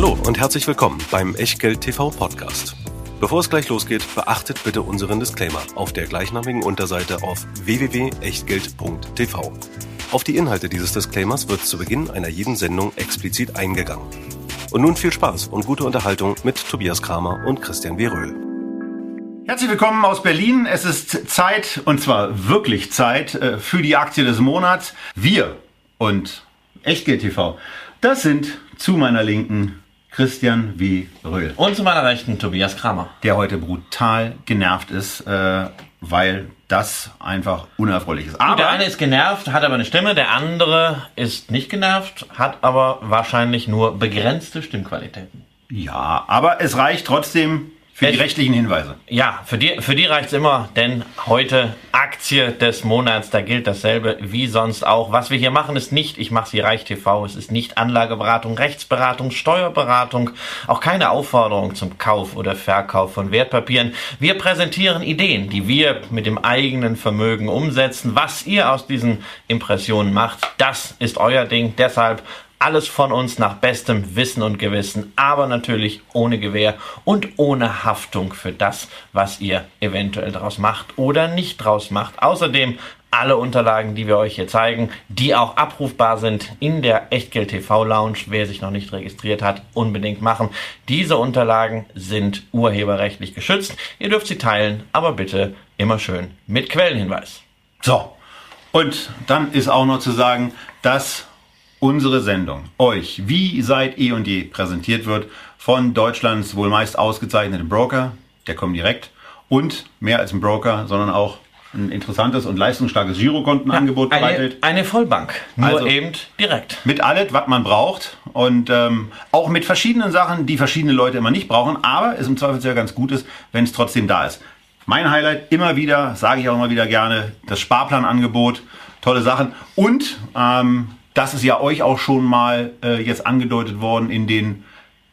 Hallo und herzlich willkommen beim Echtgeld TV Podcast. Bevor es gleich losgeht, beachtet bitte unseren Disclaimer auf der gleichnamigen Unterseite auf www.echtgeld.tv. Auf die Inhalte dieses Disclaimers wird zu Beginn einer jeden Sendung explizit eingegangen. Und nun viel Spaß und gute Unterhaltung mit Tobias Kramer und Christian W. Röhl. Herzlich willkommen aus Berlin. Es ist Zeit, und zwar wirklich Zeit, äh, für die Aktie des Monats. Wir und Echtgeld TV, das sind zu meiner Linken Christian W. Röhl. Und zu meiner Rechten Tobias Kramer. Der heute brutal genervt ist, äh, weil das einfach unerfreulich ist. Aber der eine ist genervt, hat aber eine Stimme, der andere ist nicht genervt, hat aber wahrscheinlich nur begrenzte Stimmqualitäten. Ja, aber es reicht trotzdem für die rechtlichen Hinweise. Ja, für die, für die reicht's immer, denn heute Aktie des Monats, da gilt dasselbe wie sonst auch. Was wir hier machen, ist nicht, ich mache sie Reich TV, es ist nicht Anlageberatung, Rechtsberatung, Steuerberatung, auch keine Aufforderung zum Kauf oder Verkauf von Wertpapieren. Wir präsentieren Ideen, die wir mit dem eigenen Vermögen umsetzen. Was ihr aus diesen Impressionen macht, das ist euer Ding. Deshalb alles von uns nach bestem Wissen und Gewissen, aber natürlich ohne Gewähr und ohne Haftung für das, was ihr eventuell daraus macht oder nicht draus macht. Außerdem alle Unterlagen, die wir euch hier zeigen, die auch abrufbar sind in der Echtgeld TV Lounge. Wer sich noch nicht registriert hat, unbedingt machen. Diese Unterlagen sind urheberrechtlich geschützt. Ihr dürft sie teilen, aber bitte immer schön mit Quellenhinweis. So. Und dann ist auch noch zu sagen, dass unsere Sendung euch wie seit eh und je präsentiert wird von Deutschlands wohl meist ausgezeichneten Broker, der kommt direkt und mehr als ein Broker, sondern auch ein interessantes und leistungsstarkes Girokontenangebot ja, bereithält. Eine, Vollbank, nur also eben direkt. Mit allem, was man braucht und ähm, auch mit verschiedenen Sachen, die verschiedene Leute immer nicht brauchen, aber es im Zweifelsfall ganz gut ist, wenn es trotzdem da ist. Mein Highlight immer wieder, sage ich auch immer wieder gerne, das Sparplanangebot, tolle Sachen und ähm, das ist ja euch auch schon mal äh, jetzt angedeutet worden in den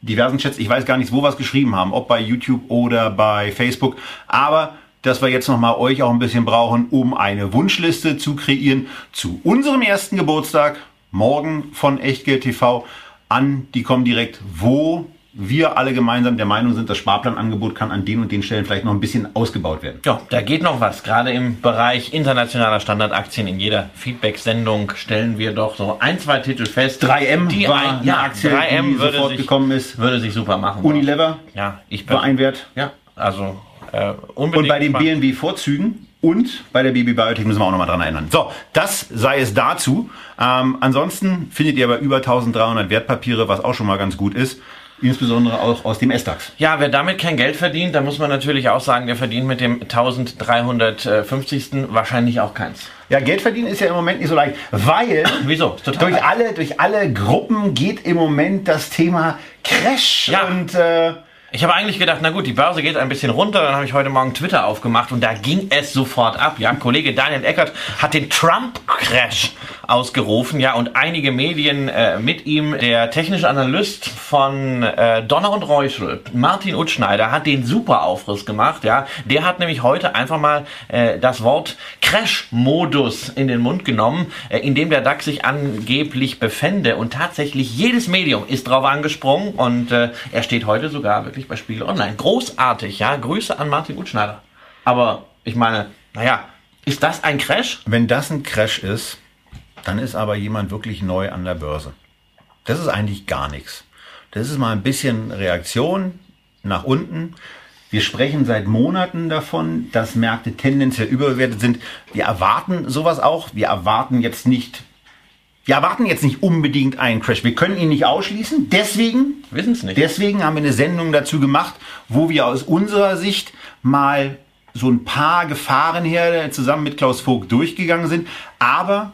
diversen Chats. Ich weiß gar nicht, wo wir es geschrieben haben, ob bei YouTube oder bei Facebook. Aber dass wir jetzt nochmal euch auch ein bisschen brauchen, um eine Wunschliste zu kreieren zu unserem ersten Geburtstag, morgen von Echtgeld TV an die kommen direkt, wo wir alle gemeinsam der Meinung sind, das Sparplanangebot kann an den und den Stellen vielleicht noch ein bisschen ausgebaut werden. Ja, da geht noch was. Gerade im Bereich internationaler Standardaktien in jeder Feedback-Sendung stellen wir doch so ein, zwei Titel fest. 3M die war ein, ja, Aktie, 3M die würde sofort sich, gekommen ist. Würde sich super machen. Unilever ja, ich war ein Wert. Ja, also äh, unbedingt. Und bei den BNB-Vorzügen und bei der BB Biotech müssen wir auch nochmal dran erinnern. So, das sei es dazu. Ähm, ansonsten findet ihr aber über 1300 Wertpapiere, was auch schon mal ganz gut ist. Insbesondere auch aus dem S-DAX. Ja, wer damit kein Geld verdient, da muss man natürlich auch sagen, der verdient mit dem 1350. wahrscheinlich auch keins. Ja, Geld verdienen ist ja im Moment nicht so leicht, weil Wieso? Total durch alle durch alle Gruppen geht im Moment das Thema Crash ja. und äh, ich habe eigentlich gedacht, na gut, die Börse geht ein bisschen runter. Dann habe ich heute Morgen Twitter aufgemacht und da ging es sofort ab. Ja, Kollege Daniel Eckert hat den Trump-Crash ausgerufen. Ja, und einige Medien äh, mit ihm. Der technische Analyst von äh, Donner und Reuschel, Martin Utschneider, hat den super Aufriss gemacht. Ja, der hat nämlich heute einfach mal äh, das Wort Crash-Modus in den Mund genommen, äh, in dem der DAX sich angeblich befände. Und tatsächlich jedes Medium ist drauf angesprungen und äh, er steht heute sogar wirklich wirklich bei Spiegel Online. Großartig, ja. Grüße an Martin Utschneider. Aber ich meine, naja, ist das ein Crash? Wenn das ein Crash ist, dann ist aber jemand wirklich neu an der Börse. Das ist eigentlich gar nichts. Das ist mal ein bisschen Reaktion nach unten. Wir sprechen seit Monaten davon, dass Märkte tendenziell überbewertet sind. Wir erwarten sowas auch. Wir erwarten jetzt nicht wir erwarten jetzt nicht unbedingt einen Crash. Wir können ihn nicht ausschließen. Deswegen, wissen es nicht. Deswegen haben wir eine Sendung dazu gemacht, wo wir aus unserer Sicht mal so ein paar Gefahrenherde zusammen mit Klaus Vogt durchgegangen sind. Aber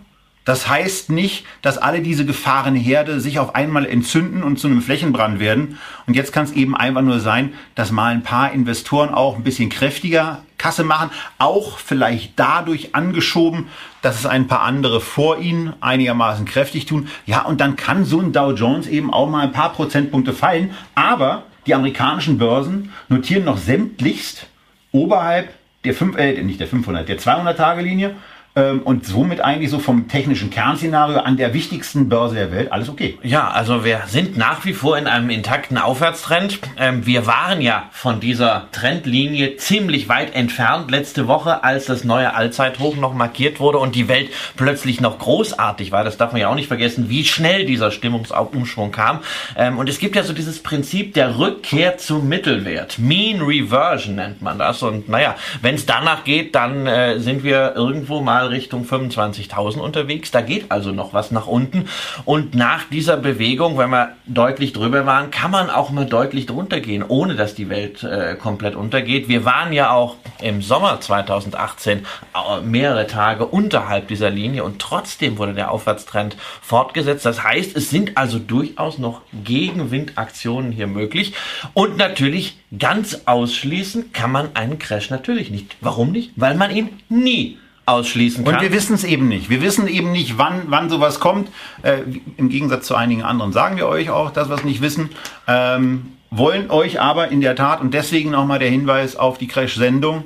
das heißt nicht, dass alle diese Gefahrenherde sich auf einmal entzünden und zu einem Flächenbrand werden. Und jetzt kann es eben einfach nur sein, dass mal ein paar Investoren auch ein bisschen kräftiger Kasse machen, auch vielleicht dadurch angeschoben, dass es ein paar andere vor ihnen einigermaßen kräftig tun. Ja, und dann kann so ein Dow Jones eben auch mal ein paar Prozentpunkte fallen. Aber die amerikanischen Börsen notieren noch sämtlichst oberhalb der 5, äh, nicht der 500, der 200 Tage Linie ähm, und somit eigentlich so vom technischen Kernszenario an der wichtigsten Börse der Welt alles okay. Ja, also wir sind nach wie vor in einem intakten Aufwärtstrend. Ähm, wir waren ja von dieser Trendlinie ziemlich weit entfernt letzte Woche, als das neue Allzeithoch noch markiert wurde und die Welt plötzlich noch großartig war. Das darf man ja auch nicht vergessen, wie schnell dieser Stimmungsumschwung kam. Ähm, und es gibt ja so dieses Prinzip der Rückkehr zum Mittelwert. Mean Reversion nennt man das. Und naja, wenn es danach geht, dann äh, sind wir irgendwo mal mal Richtung 25.000 unterwegs. Da geht also noch was nach unten. Und nach dieser Bewegung, wenn wir deutlich drüber waren, kann man auch mal deutlich drunter gehen, ohne dass die Welt äh, komplett untergeht. Wir waren ja auch im Sommer 2018 äh, mehrere Tage unterhalb dieser Linie und trotzdem wurde der Aufwärtstrend fortgesetzt. Das heißt, es sind also durchaus noch Gegenwindaktionen hier möglich. Und natürlich ganz ausschließen kann man einen Crash natürlich nicht. Warum nicht? Weil man ihn nie ausschließen kann. Und wir wissen es eben nicht. Wir wissen eben nicht, wann, wann sowas kommt. Äh, Im Gegensatz zu einigen anderen sagen wir euch auch, dass wir es nicht wissen. Ähm, wollen euch aber in der Tat, und deswegen nochmal der Hinweis auf die Crash-Sendung,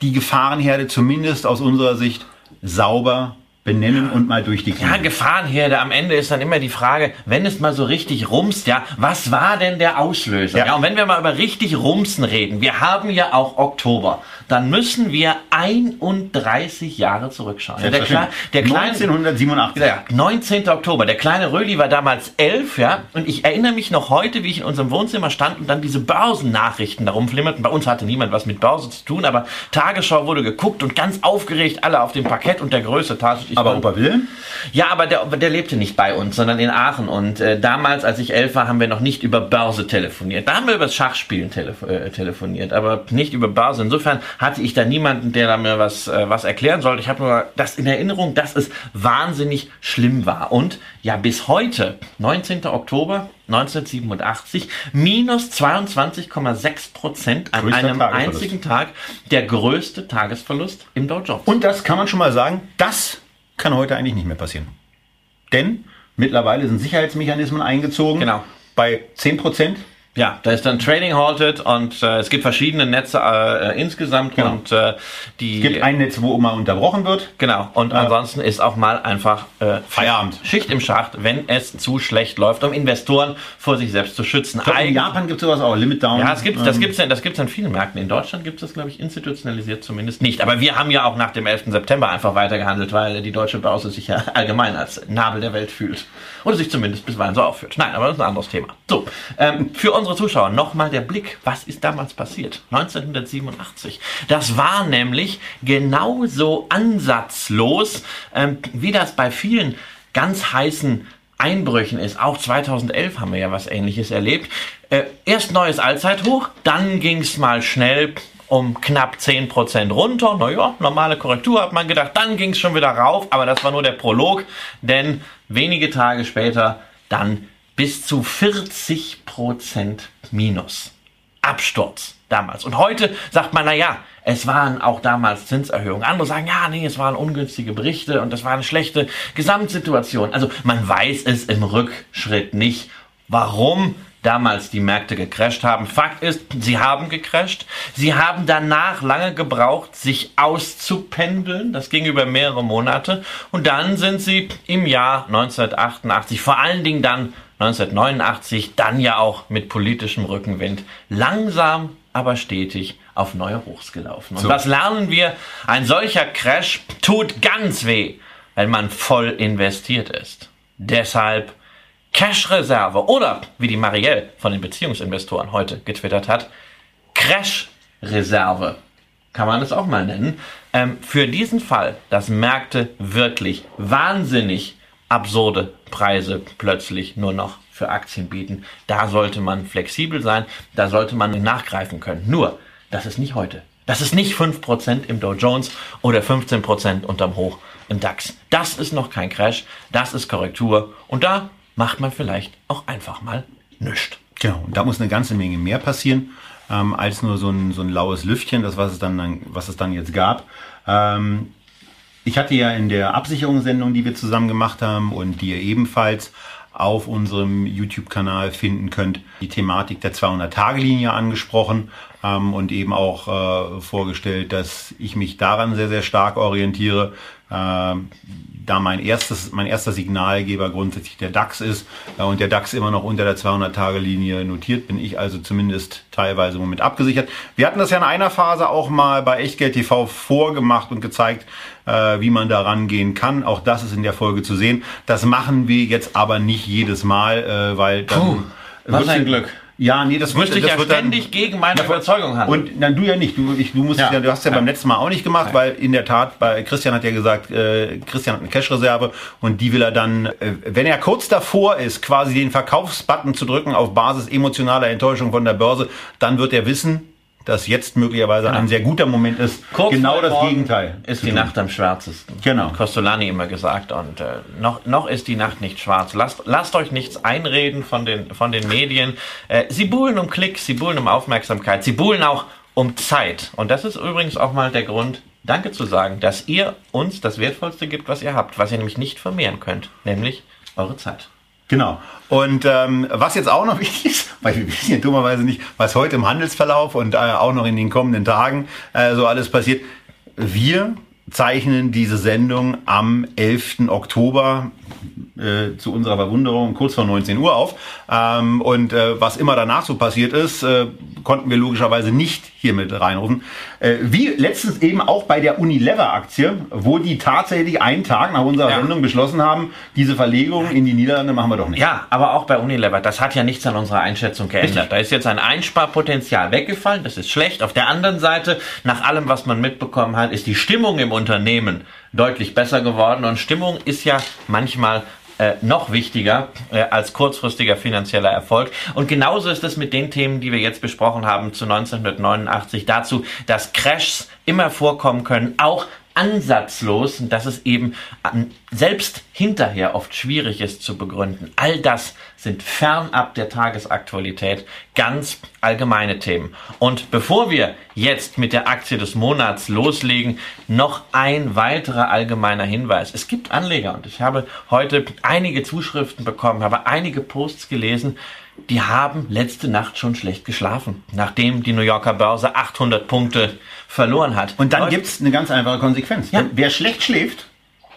die Gefahrenherde zumindest aus unserer Sicht sauber benennen und mal durchdeklinieren. Ja, Gefahrenherde. Am Ende ist dann immer die Frage, wenn es mal so richtig rumst, ja, was war denn der Auslöser? Ja. ja, und wenn wir mal über richtig rumsen reden, wir haben ja auch Oktober, dann müssen wir 31 Jahre zurückschauen. Ja, der, Kle der kleine, 1987. Ja, 19. Oktober. Der kleine Röli war damals elf, ja, und ich erinnere mich noch heute, wie ich in unserem Wohnzimmer stand und dann diese Börsennachrichten darum flimmerten. Bei uns hatte niemand was mit Börse zu tun, aber Tagesschau wurde geguckt und ganz aufgeregt alle auf dem Parkett und der Größe tat ich aber Opa Wilhelm? Ja, aber der, der lebte nicht bei uns, sondern in Aachen. Und äh, damals, als ich elf war, haben wir noch nicht über Börse telefoniert. Da haben wir über das Schachspielen telef äh, telefoniert, aber nicht über Börse. Insofern hatte ich da niemanden, der da mir was, äh, was erklären sollte. Ich habe nur das in Erinnerung, dass es wahnsinnig schlimm war. Und ja, bis heute, 19. Oktober 1987, minus 22,6 Prozent an Größter einem einzigen Tag, der größte Tagesverlust im Dow Jones. Und das kann man schon mal sagen, das kann heute eigentlich nicht mehr passieren. Denn mittlerweile sind Sicherheitsmechanismen eingezogen. Genau. Bei 10 Prozent ja, da ist dann Trading halted und äh, es gibt verschiedene Netze äh, insgesamt genau. und äh, die. Es gibt ein Netz, wo immer unterbrochen wird. Genau. Und äh, ansonsten ist auch mal einfach äh, Feierabend. Schicht im Schacht, wenn es zu schlecht läuft, um Investoren vor sich selbst zu schützen. Glaub, in Japan gibt es sowas auch, Limit Down. Ja, es gibt, das gibt es das gibt's an vielen Märkten. In Deutschland gibt es das, glaube ich, institutionalisiert zumindest nicht. Aber wir haben ja auch nach dem 11. September einfach weitergehandelt, weil die deutsche Börse sich ja allgemein als Nabel der Welt fühlt. Oder sich zumindest bisweilen so aufführt. Nein, aber das ist ein anderes Thema. So, ähm, für unsere Zuschauer nochmal der Blick. Was ist damals passiert? 1987. Das war nämlich genauso ansatzlos, ähm, wie das bei vielen ganz heißen Einbrüchen ist. Auch 2011 haben wir ja was Ähnliches erlebt. Äh, erst neues Allzeithoch, dann ging es mal schnell um knapp 10% runter. Naja, normale Korrektur hat man gedacht. Dann ging es schon wieder rauf, aber das war nur der Prolog, denn wenige Tage später dann bis zu 40% Minus. Absturz damals. Und heute sagt man, na ja, es waren auch damals Zinserhöhungen. Andere sagen, ja, nee, es waren ungünstige Berichte und es war eine schlechte Gesamtsituation. Also man weiß es im Rückschritt nicht, warum damals die Märkte gecrasht haben. Fakt ist, sie haben gecrasht. Sie haben danach lange gebraucht, sich auszupendeln. Das ging über mehrere Monate. Und dann sind sie im Jahr 1988, vor allen Dingen dann 1989, dann ja auch mit politischem Rückenwind, langsam aber stetig auf neue Hochs gelaufen. Und so. was lernen wir? Ein solcher Crash tut ganz weh, wenn man voll investiert ist. Deshalb Cash-Reserve oder, wie die Marielle von den Beziehungsinvestoren heute getwittert hat, Crash-Reserve. Kann man es auch mal nennen. Ähm, für diesen Fall, dass Märkte wirklich wahnsinnig absurde Preise plötzlich nur noch für Aktien bieten, da sollte man flexibel sein, da sollte man nachgreifen können. Nur, das ist nicht heute. Das ist nicht 5% im Dow Jones oder 15% unterm Hoch im DAX. Das ist noch kein Crash, das ist Korrektur und da macht man vielleicht auch einfach mal nichts. Genau, und da muss eine ganze Menge mehr passieren ähm, als nur so ein, so ein laues Lüftchen, das was es dann, was es dann jetzt gab. Ähm, ich hatte ja in der Absicherungssendung, die wir zusammen gemacht haben und die ihr ebenfalls auf unserem YouTube-Kanal finden könnt, die Thematik der 200-Tage-Linie angesprochen. ähm, und eben auch äh, vorgestellt, dass ich mich daran sehr, sehr stark orientiere. Ähm, da mein erstes, mein erster Signalgeber grundsätzlich der DAX ist äh, und der DAX immer noch unter der 200-Tage-Linie notiert, bin ich also zumindest teilweise im Moment abgesichert. Wir hatten das ja in einer Phase auch mal bei Echtgeld TV vorgemacht und gezeigt, äh, wie man da rangehen kann. Auch das ist in der Folge zu sehen. Das machen wir jetzt aber nicht jedes Mal, äh, weil dann... Puh, was ein Glück. Ja, nee, das müsste ich das ja ständig dann, gegen meine Überzeugung handeln. Und dann du ja nicht. Du, ich, du musst Ja. ja. du hast ja, Ja. beim letzten Mal auch nicht gemacht, Nein. weil in der Tat, bei Christian hat ja gesagt, äh, Christian hat eine Cash-Reserve und die will er dann, äh, wenn er kurz davor ist, quasi den Verkaufsbutton zu drücken auf Basis emotionaler Enttäuschung von der Börse, dann wird er wissen, dass jetzt möglicherweise ein sehr guter Moment ist. Kurz genau das Gegenteil. Ist die tun. Nacht am schwärzesten. Genau. Costolani immer gesagt. Und äh, noch, noch ist die Nacht nicht schwarz. Lasst, lasst euch nichts einreden von den, von den Medien. Äh, sie buhlen um Klicks, sie buhlen um Aufmerksamkeit, sie buhlen auch um Zeit. Und das ist übrigens auch mal der Grund, Danke zu sagen, dass ihr uns das Wertvollste gibt, was ihr habt, was ihr nämlich nicht vermehren könnt, nämlich eure Zeit. Genau. Und ähm, was jetzt auch noch wichtig ist, weil wir wissen ja dummerweise nicht, was heute im Handelsverlauf und äh, auch noch in den kommenden Tagen äh, so alles passiert. Wir zeichnen diese Sendung am 11. Oktober äh, zu unserer Verwunderung kurz vor 19 Uhr auf. Ähm, und äh, was immer danach so passiert ist, äh, konnten wir logischerweise nicht hier mit reinrufen. Äh, wie letztens eben auch bei der Unilever-Aktie, wo die tatsächlich einen Tag nach unserer Ja. Sendung beschlossen haben, diese Verlegung in die Niederlande machen wir doch nicht. Ja, aber auch bei Unilever, das hat ja nichts an unserer Einschätzung geändert. Da ist jetzt ein Einsparpotenzial weggefallen, das ist schlecht. Auf der anderen Seite, nach allem, was man mitbekommen hat, ist die Stimmung im Unternehmen deutlich besser geworden. Und Stimmung ist ja manchmal äh, noch wichtiger äh, als kurzfristiger finanzieller Erfolg. Und genauso ist es mit den Themen, die wir jetzt besprochen haben zu 1989 dazu, dass Crashs immer vorkommen können, auch ansatzlos und dass es eben selbst hinterher oft schwierig ist zu begründen. All das sind fernab der Tagesaktualität ganz allgemeine Themen. Und bevor wir jetzt mit der Aktie des Monats loslegen, noch ein weiterer allgemeiner Hinweis. Es gibt Anleger und ich habe heute einige Zuschriften bekommen, habe einige Posts gelesen, die haben letzte Nacht schon schlecht geschlafen, nachdem die New Yorker Börse 800 Punkte verloren hat. Und dann Leute, gibt's eine ganz einfache Konsequenz. Ja. Wer schlecht schläft,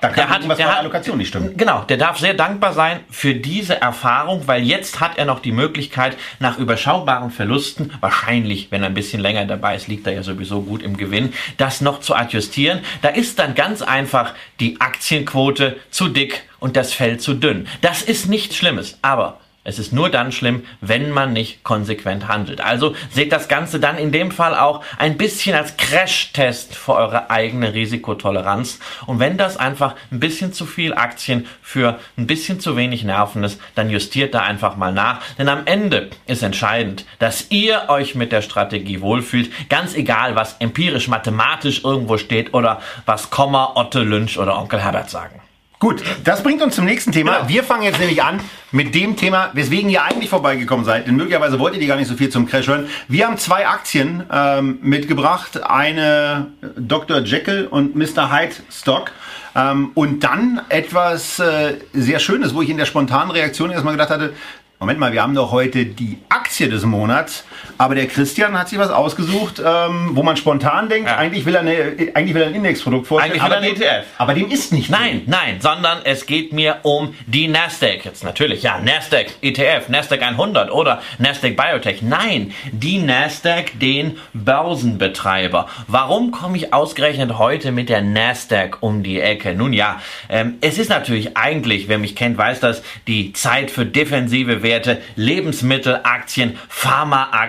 da kann Der hat- der bei der hat- Allokation nicht stimmen. Genau, der darf sehr dankbar sein für diese Erfahrung, weil jetzt hat er noch die Möglichkeit, nach überschaubaren Verlusten, wahrscheinlich, wenn er ein bisschen länger dabei ist, liegt er ja sowieso gut im Gewinn, das noch zu adjustieren. Da ist dann ganz einfach die Aktienquote zu dick und das Fell zu dünn. Das ist nichts Schlimmes, aber es ist nur dann schlimm, wenn man nicht konsequent handelt. Also seht das Ganze dann in dem Fall auch ein bisschen als Crash-Test für eure eigene Risikotoleranz. Und wenn das einfach ein bisschen zu viel Aktien für ein bisschen zu wenig Nerven ist, dann justiert da einfach mal nach. Denn am Ende ist entscheidend, dass ihr euch mit der Strategie wohlfühlt. Ganz egal, was empirisch, mathematisch irgendwo steht oder was Komma, Otto Lynch oder Onkel Herbert sagen. Gut, das bringt uns zum nächsten Thema. Genau. Wir fangen jetzt nämlich an mit dem Thema, weswegen ihr eigentlich vorbeigekommen seid. Denn möglicherweise wolltet ihr gar nicht so viel zum Crash hören. Wir haben zwei Aktien ähm, mitgebracht. Eine Dr. Jekyll und Mr. Hyde Stock. Ähm, und dann etwas äh, sehr Schönes, wo ich in der spontanen Reaktion erstmal gedacht hatte, Moment mal, wir haben doch heute die Aktie des Monats, aber der Christian hat sich was ausgesucht, ähm, wo man spontan denkt, Ja. eigentlich, will er eine, eigentlich will er ein Indexprodukt vorstellen. Aber er dem- ETF. Aber dem ist nicht so. Nein, nein, sondern es geht mir um die Nasdaq. Jetzt natürlich, ja, Nasdaq ETF, Nasdaq 100 oder Nasdaq Biotech. Nein, die Nasdaq, den Börsenbetreiber. Warum komme ich ausgerechnet heute mit der Nasdaq um die Ecke? Nun ja, ähm, es ist natürlich eigentlich, wer mich kennt, weiß das, die Zeit für defensive Werte, Lebensmittelaktien, Pharmaaktien.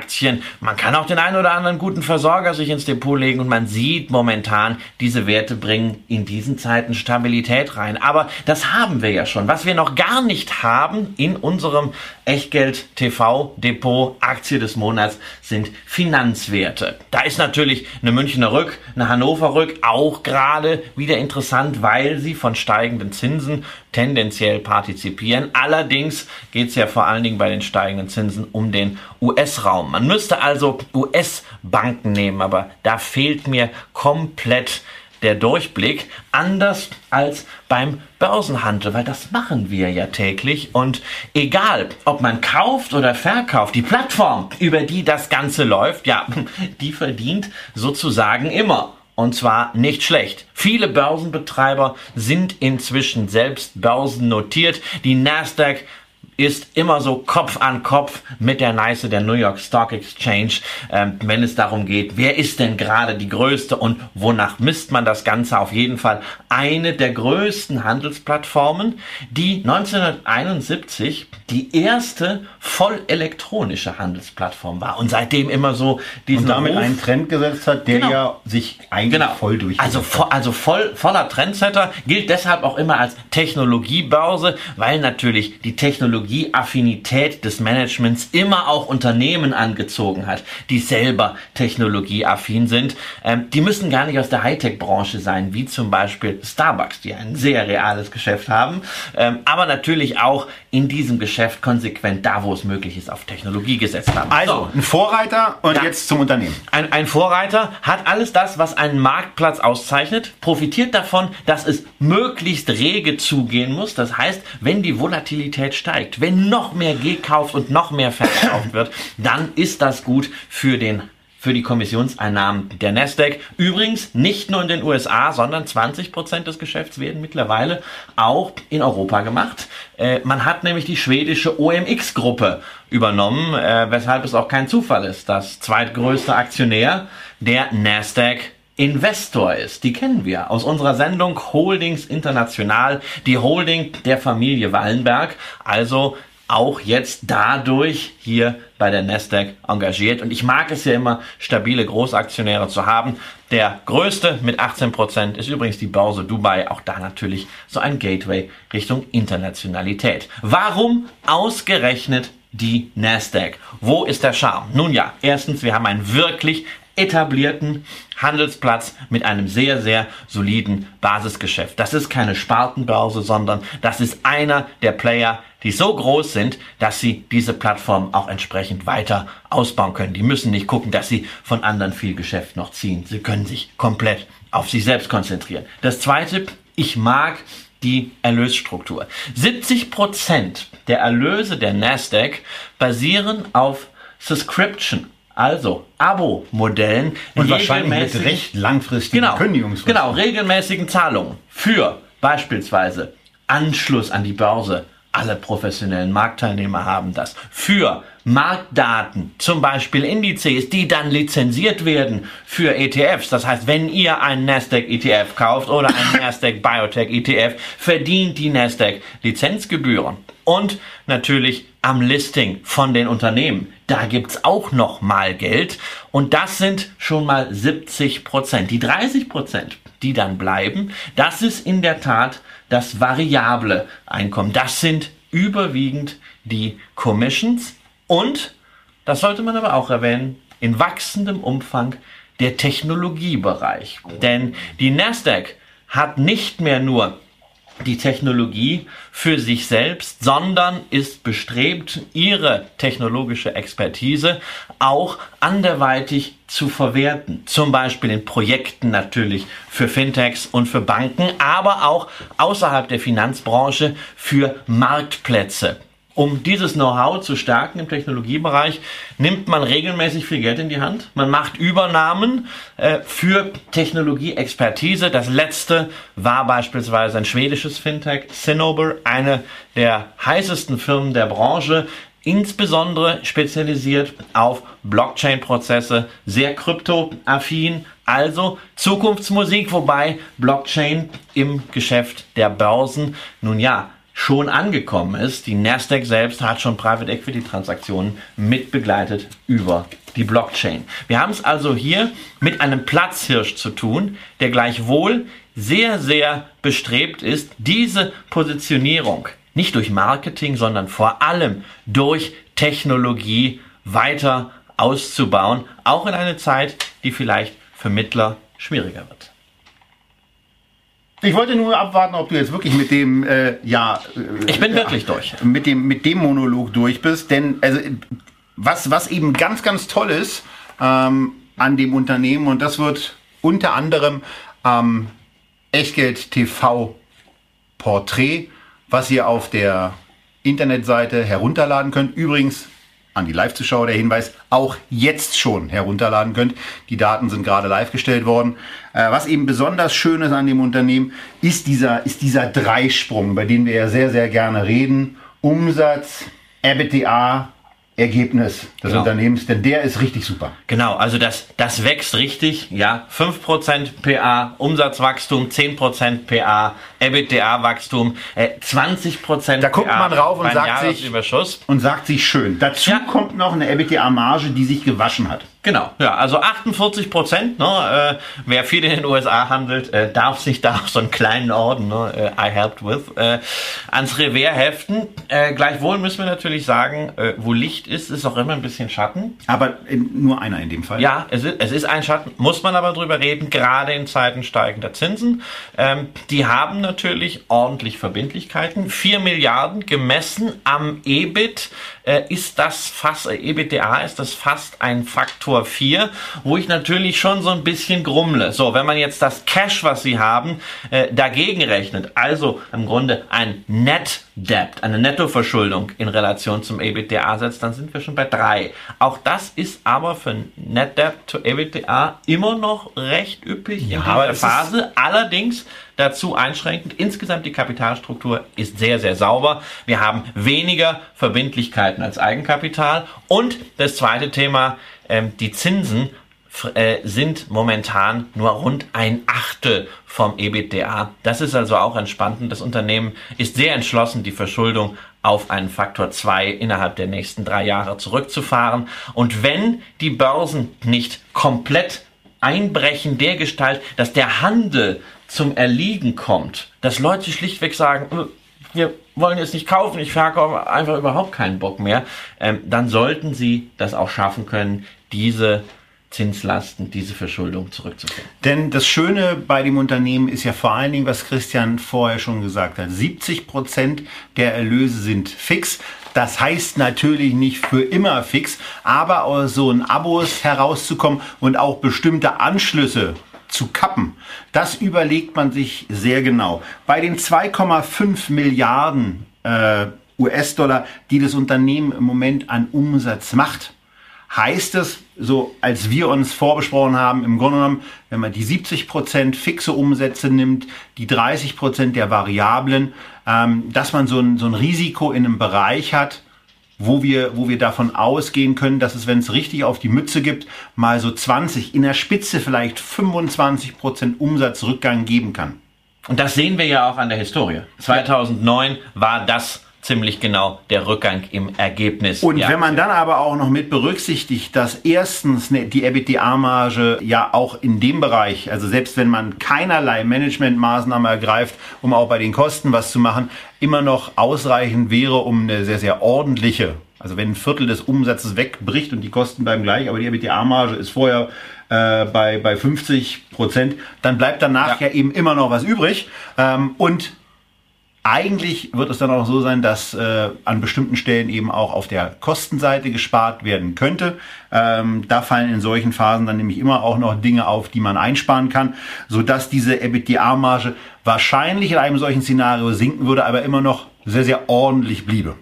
Man kann auch den einen oder anderen guten Versorger sich ins Depot legen und man sieht momentan, diese Werte bringen in diesen Zeiten Stabilität rein. Aber das haben wir ja schon. Was wir noch gar nicht haben in unserem Echtgeld TV Depot Aktie des Monats sind Finanzwerte. Da ist natürlich eine Münchner Rück, eine Hannover Rück auch gerade wieder interessant, weil sie von steigenden Zinsen tendenziell partizipieren. Allerdings geht es ja vor allen Dingen bei den steigenden Zinsen um den US-Raum. Man müsste also US-Banken nehmen, aber da fehlt mir komplett der Durchblick, anders als beim Börsenhandel, weil das machen wir ja täglich und egal, ob man kauft oder verkauft, die Plattform, über die das Ganze läuft, ja, die verdient sozusagen immer. Und zwar nicht schlecht. Viele Börsenbetreiber sind inzwischen selbst börsennotiert. Die Nasdaq ist immer so Kopf an Kopf mit der Nice der New York Stock Exchange, ähm, wenn es darum geht, wer ist denn gerade die größte und wonach misst man das Ganze? Auf jeden Fall eine der größten Handelsplattformen, die 1971 die erste voll elektronische Handelsplattform war und seitdem immer so diesen und damit Ruf, einen Trend gesetzt hat, der Genau. ja sich eigentlich Genau. voll durch. Also, vo also voll, voller Trendsetter gilt deshalb auch immer als Technologiebörse, weil natürlich die Technologieaffinität des Managements immer auch Unternehmen angezogen hat, die selber technologieaffin sind. Ähm, die müssen gar nicht aus der Hightech-Branche sein, wie zum Beispiel Starbucks, die ein sehr reales Geschäft haben, ähm, aber natürlich auch in diesem Geschäft konsequent da, wo es möglich ist, auf Technologie gesetzt haben. also So. ein Vorreiter und Ja. jetzt zum Unternehmen. Ein, ein Vorreiter hat alles das, was einen Marktplatz auszeichnet, profitiert davon, dass es möglichst rege zugehen muss. Das heißt, wenn die Volatilität steigt, wenn noch mehr gekauft und noch mehr verkauft wird, dann ist das gut für den für die Kommissionseinnahmen der Nasdaq. Übrigens nicht nur in den USA, sondern 20 Prozent des Geschäfts werden mittlerweile auch in Europa gemacht. Äh, man hat nämlich die schwedische OMX-Gruppe übernommen, äh, weshalb es auch kein Zufall ist, dass zweitgrößter Aktionär der Nasdaq Investor ist. Die kennen wir aus unserer Sendung Holdings International, die Holding der Familie Wallenberg. Also auch jetzt dadurch hier bei der Nasdaq engagiert. Und ich mag es ja immer, stabile Großaktionäre zu haben. Der größte mit 18% ist übrigens die Börse Dubai. Auch da natürlich so ein Gateway Richtung Internationalität. Warum ausgerechnet die Nasdaq? Wo ist der Charme? Nun ja, erstens, wir haben einen wirklich etablierten Handelsplatz mit einem sehr, sehr soliden Basisgeschäft. Das ist keine Spartenbörse, sondern das ist einer der Player, die so groß sind, dass sie diese Plattform auch entsprechend weiter ausbauen können. Die müssen nicht gucken, dass sie von anderen viel Geschäft noch ziehen. Sie können sich komplett auf sich selbst konzentrieren. Das zweite, ich mag die Erlösstruktur. 70 Prozent der Erlöse der Nasdaq basieren auf Subscription, also Abo-Modellen Und wahrscheinlich mit recht langfristigen genau, Kündigungsfristen. Genau, regelmäßigen Zahlungen für beispielsweise Anschluss an die Börse. Alle professionellen Marktteilnehmer haben das. Für Marktdaten, zum Beispiel Indizes, die dann lizenziert werden für ETFs. Das heißt, wenn ihr einen Nasdaq ETF kauft oder einen Nasdaq Biotech ETF, verdient die Nasdaq Lizenzgebühren. Und natürlich am Listing von den Unternehmen. Da gibt's auch noch mal Geld. Und das sind schon mal 70 Prozent. Die 30 Prozent, die dann bleiben, das ist in der Tat das variable Einkommen. Das sind überwiegend die Commissions und, das sollte man aber auch erwähnen, in wachsendem Umfang der Technologiebereich. Denn die Nasdaq hat nicht mehr nur die Technologie für sich selbst, sondern ist bestrebt, ihre technologische Expertise auch anderweitig zu verwerten. Zum Beispiel in Projekten natürlich für Fintechs und für Banken, aber auch außerhalb der Finanzbranche für Marktplätze. Um dieses Know-how zu stärken im Technologiebereich, nimmt man regelmäßig viel Geld in die Hand. Man macht Übernahmen äh, für Technologieexpertise. Das letzte war beispielsweise ein schwedisches Fintech, Cinnober, eine der heißesten Firmen der Branche, insbesondere spezialisiert auf Blockchain-Prozesse, sehr kryptoaffin, also Zukunftsmusik, wobei Blockchain im Geschäft der Börsen nun ja schon angekommen ist. Die Nasdaq selbst hat schon Private Equity Transaktionen mit begleitet über die Blockchain. Wir haben es also hier mit einem Platzhirsch zu tun, der gleichwohl sehr, sehr bestrebt ist, diese Positionierung nicht durch Marketing, sondern vor allem durch Technologie weiter auszubauen, auch in eine Zeit, die vielleicht für Mittler schwieriger wird. Ich wollte nur abwarten, ob du jetzt wirklich mit dem, äh, ja, äh, Ich bin wirklich durch. mit dem, mit dem Monolog durch bist, denn also was, was eben ganz, ganz toll ist ähm, an dem Unternehmen und das wird unter anderem am Echtgeld TV Porträt, was ihr auf der Internetseite herunterladen könnt. Übrigens an die Live-Zuschauer der Hinweis, auch jetzt schon herunterladen könnt. Die Daten sind gerade live gestellt worden. Äh, was eben besonders schön ist an dem Unternehmen, ist dieser, ist dieser Dreisprung, bei dem wir ja sehr, sehr gerne reden. Umsatz, EBITDA, Ergebnis des Genau. Unternehmens, denn der ist richtig super. Genau, also das, das wächst richtig. Ja, 5% PA, Umsatzwachstum, 10% PA, EBITDA-Wachstum, äh, 20% Da guckt PA man rauf und sagt sich-. Und sagt sich schön. Dazu Ja. kommt noch eine EBITDA-Marge, die sich gewaschen hat. Genau, ja, also 48 Prozent. Ne, äh, wer viel in den USA handelt, äh, darf sich da auf so einen kleinen Orden, ne, äh, I helped with, äh, ans Revers heften. Äh, gleichwohl müssen wir natürlich sagen, äh, wo Licht ist, ist auch immer ein bisschen Schatten. Aber nur einer in dem Fall. Ja, es ist, es ist ein Schatten, muss man aber drüber reden, gerade in Zeiten steigender Zinsen. Ähm, die haben natürlich ordentlich Verbindlichkeiten. 4 Milliarden gemessen am EBIT äh, ist das fast, äh, EBITDA ist das fast ein Faktor 4, wo ich natürlich schon so ein bisschen grummle. So, wenn man jetzt das Cash, was sie haben, äh, dagegen rechnet, also im Grunde ein Net Debt, eine Nettoverschuldung in Relation zum EBITDA setzt, dann sind wir schon bei drei. Auch das ist aber für Net Debt to EBITDA immer noch recht üppig Ja, in aber dieser Phase. Allerdings dazu einschränkend, insgesamt die Kapitalstruktur ist sehr, sehr sauber. Wir haben weniger Verbindlichkeiten als Eigenkapital. Und das zweite Thema, ähm, die Zinsen äh, sind momentan nur rund ein Achtel vom EBITDA. Das ist also auch entspannt. Und Das Unternehmen ist sehr entschlossen, die Verschuldung auf einen Faktor 2 innerhalb der nächsten drei Jahre zurückzufahren. Und wenn die Börsen nicht komplett einbrechen der Gestalt, dass der Handel zum Erliegen kommt, dass Leute schlichtweg sagen, "Äh, wir wollen jetzt nicht kaufen, ich verkaufe einfach überhaupt keinen Bock mehr, ähm, dann sollten sie das auch schaffen können, diese Zinslasten, diese Verschuldung zurückzuführen. Denn das Schöne bei dem Unternehmen ist ja vor allen Dingen, was Christian vorher schon gesagt hat. 70 Prozent der Erlöse sind fix. Das heißt natürlich nicht für immer fix, aber aus so ein Abos herauszukommen und auch bestimmte Anschlüsse zu kappen, das überlegt man sich sehr genau. Bei den 2,5 Milliarden äh, US-Dollar, die das Unternehmen im Moment an Umsatz macht, heißt es, so als wir uns vorbesprochen haben, im Grunde genommen, wenn man die 70% fixe Umsätze nimmt, die 30% der Variablen, ähm, dass man so ein, so ein Risiko in einem Bereich hat, wo wir, wo wir davon ausgehen können, dass es, wenn es richtig auf die Mütze gibt, mal so 20, in der Spitze vielleicht 25% Umsatzrückgang geben kann. Und das sehen wir ja auch an der Historie. 2009 war das ziemlich genau der Rückgang im Ergebnis. Und Ja. wenn man dann aber auch noch mit berücksichtigt, dass erstens ne, die EBITDA-Marge ja auch in dem Bereich, also selbst wenn man keinerlei Managementmaßnahmen ergreift, um auch bei den Kosten was zu machen, immer noch ausreichend wäre, um eine sehr, sehr ordentliche, also wenn ein Viertel des Umsatzes wegbricht und die Kosten bleiben gleich, aber die EBITDA-Marge ist vorher äh, bei, bei 50 Prozent, dann bleibt danach ja. Ja. eben immer noch was übrig. Ähm, und eigentlich wird es dann auch so sein, dass äh, an bestimmten Stellen eben auch auf der Kostenseite gespart werden könnte. Ähm, da fallen in solchen Phasen dann nämlich immer auch noch Dinge auf, die man einsparen kann, sodass diese EBITDA-Marge wahrscheinlich in einem solchen Szenario sinken würde, aber immer noch sehr, sehr ordentlich bliebe.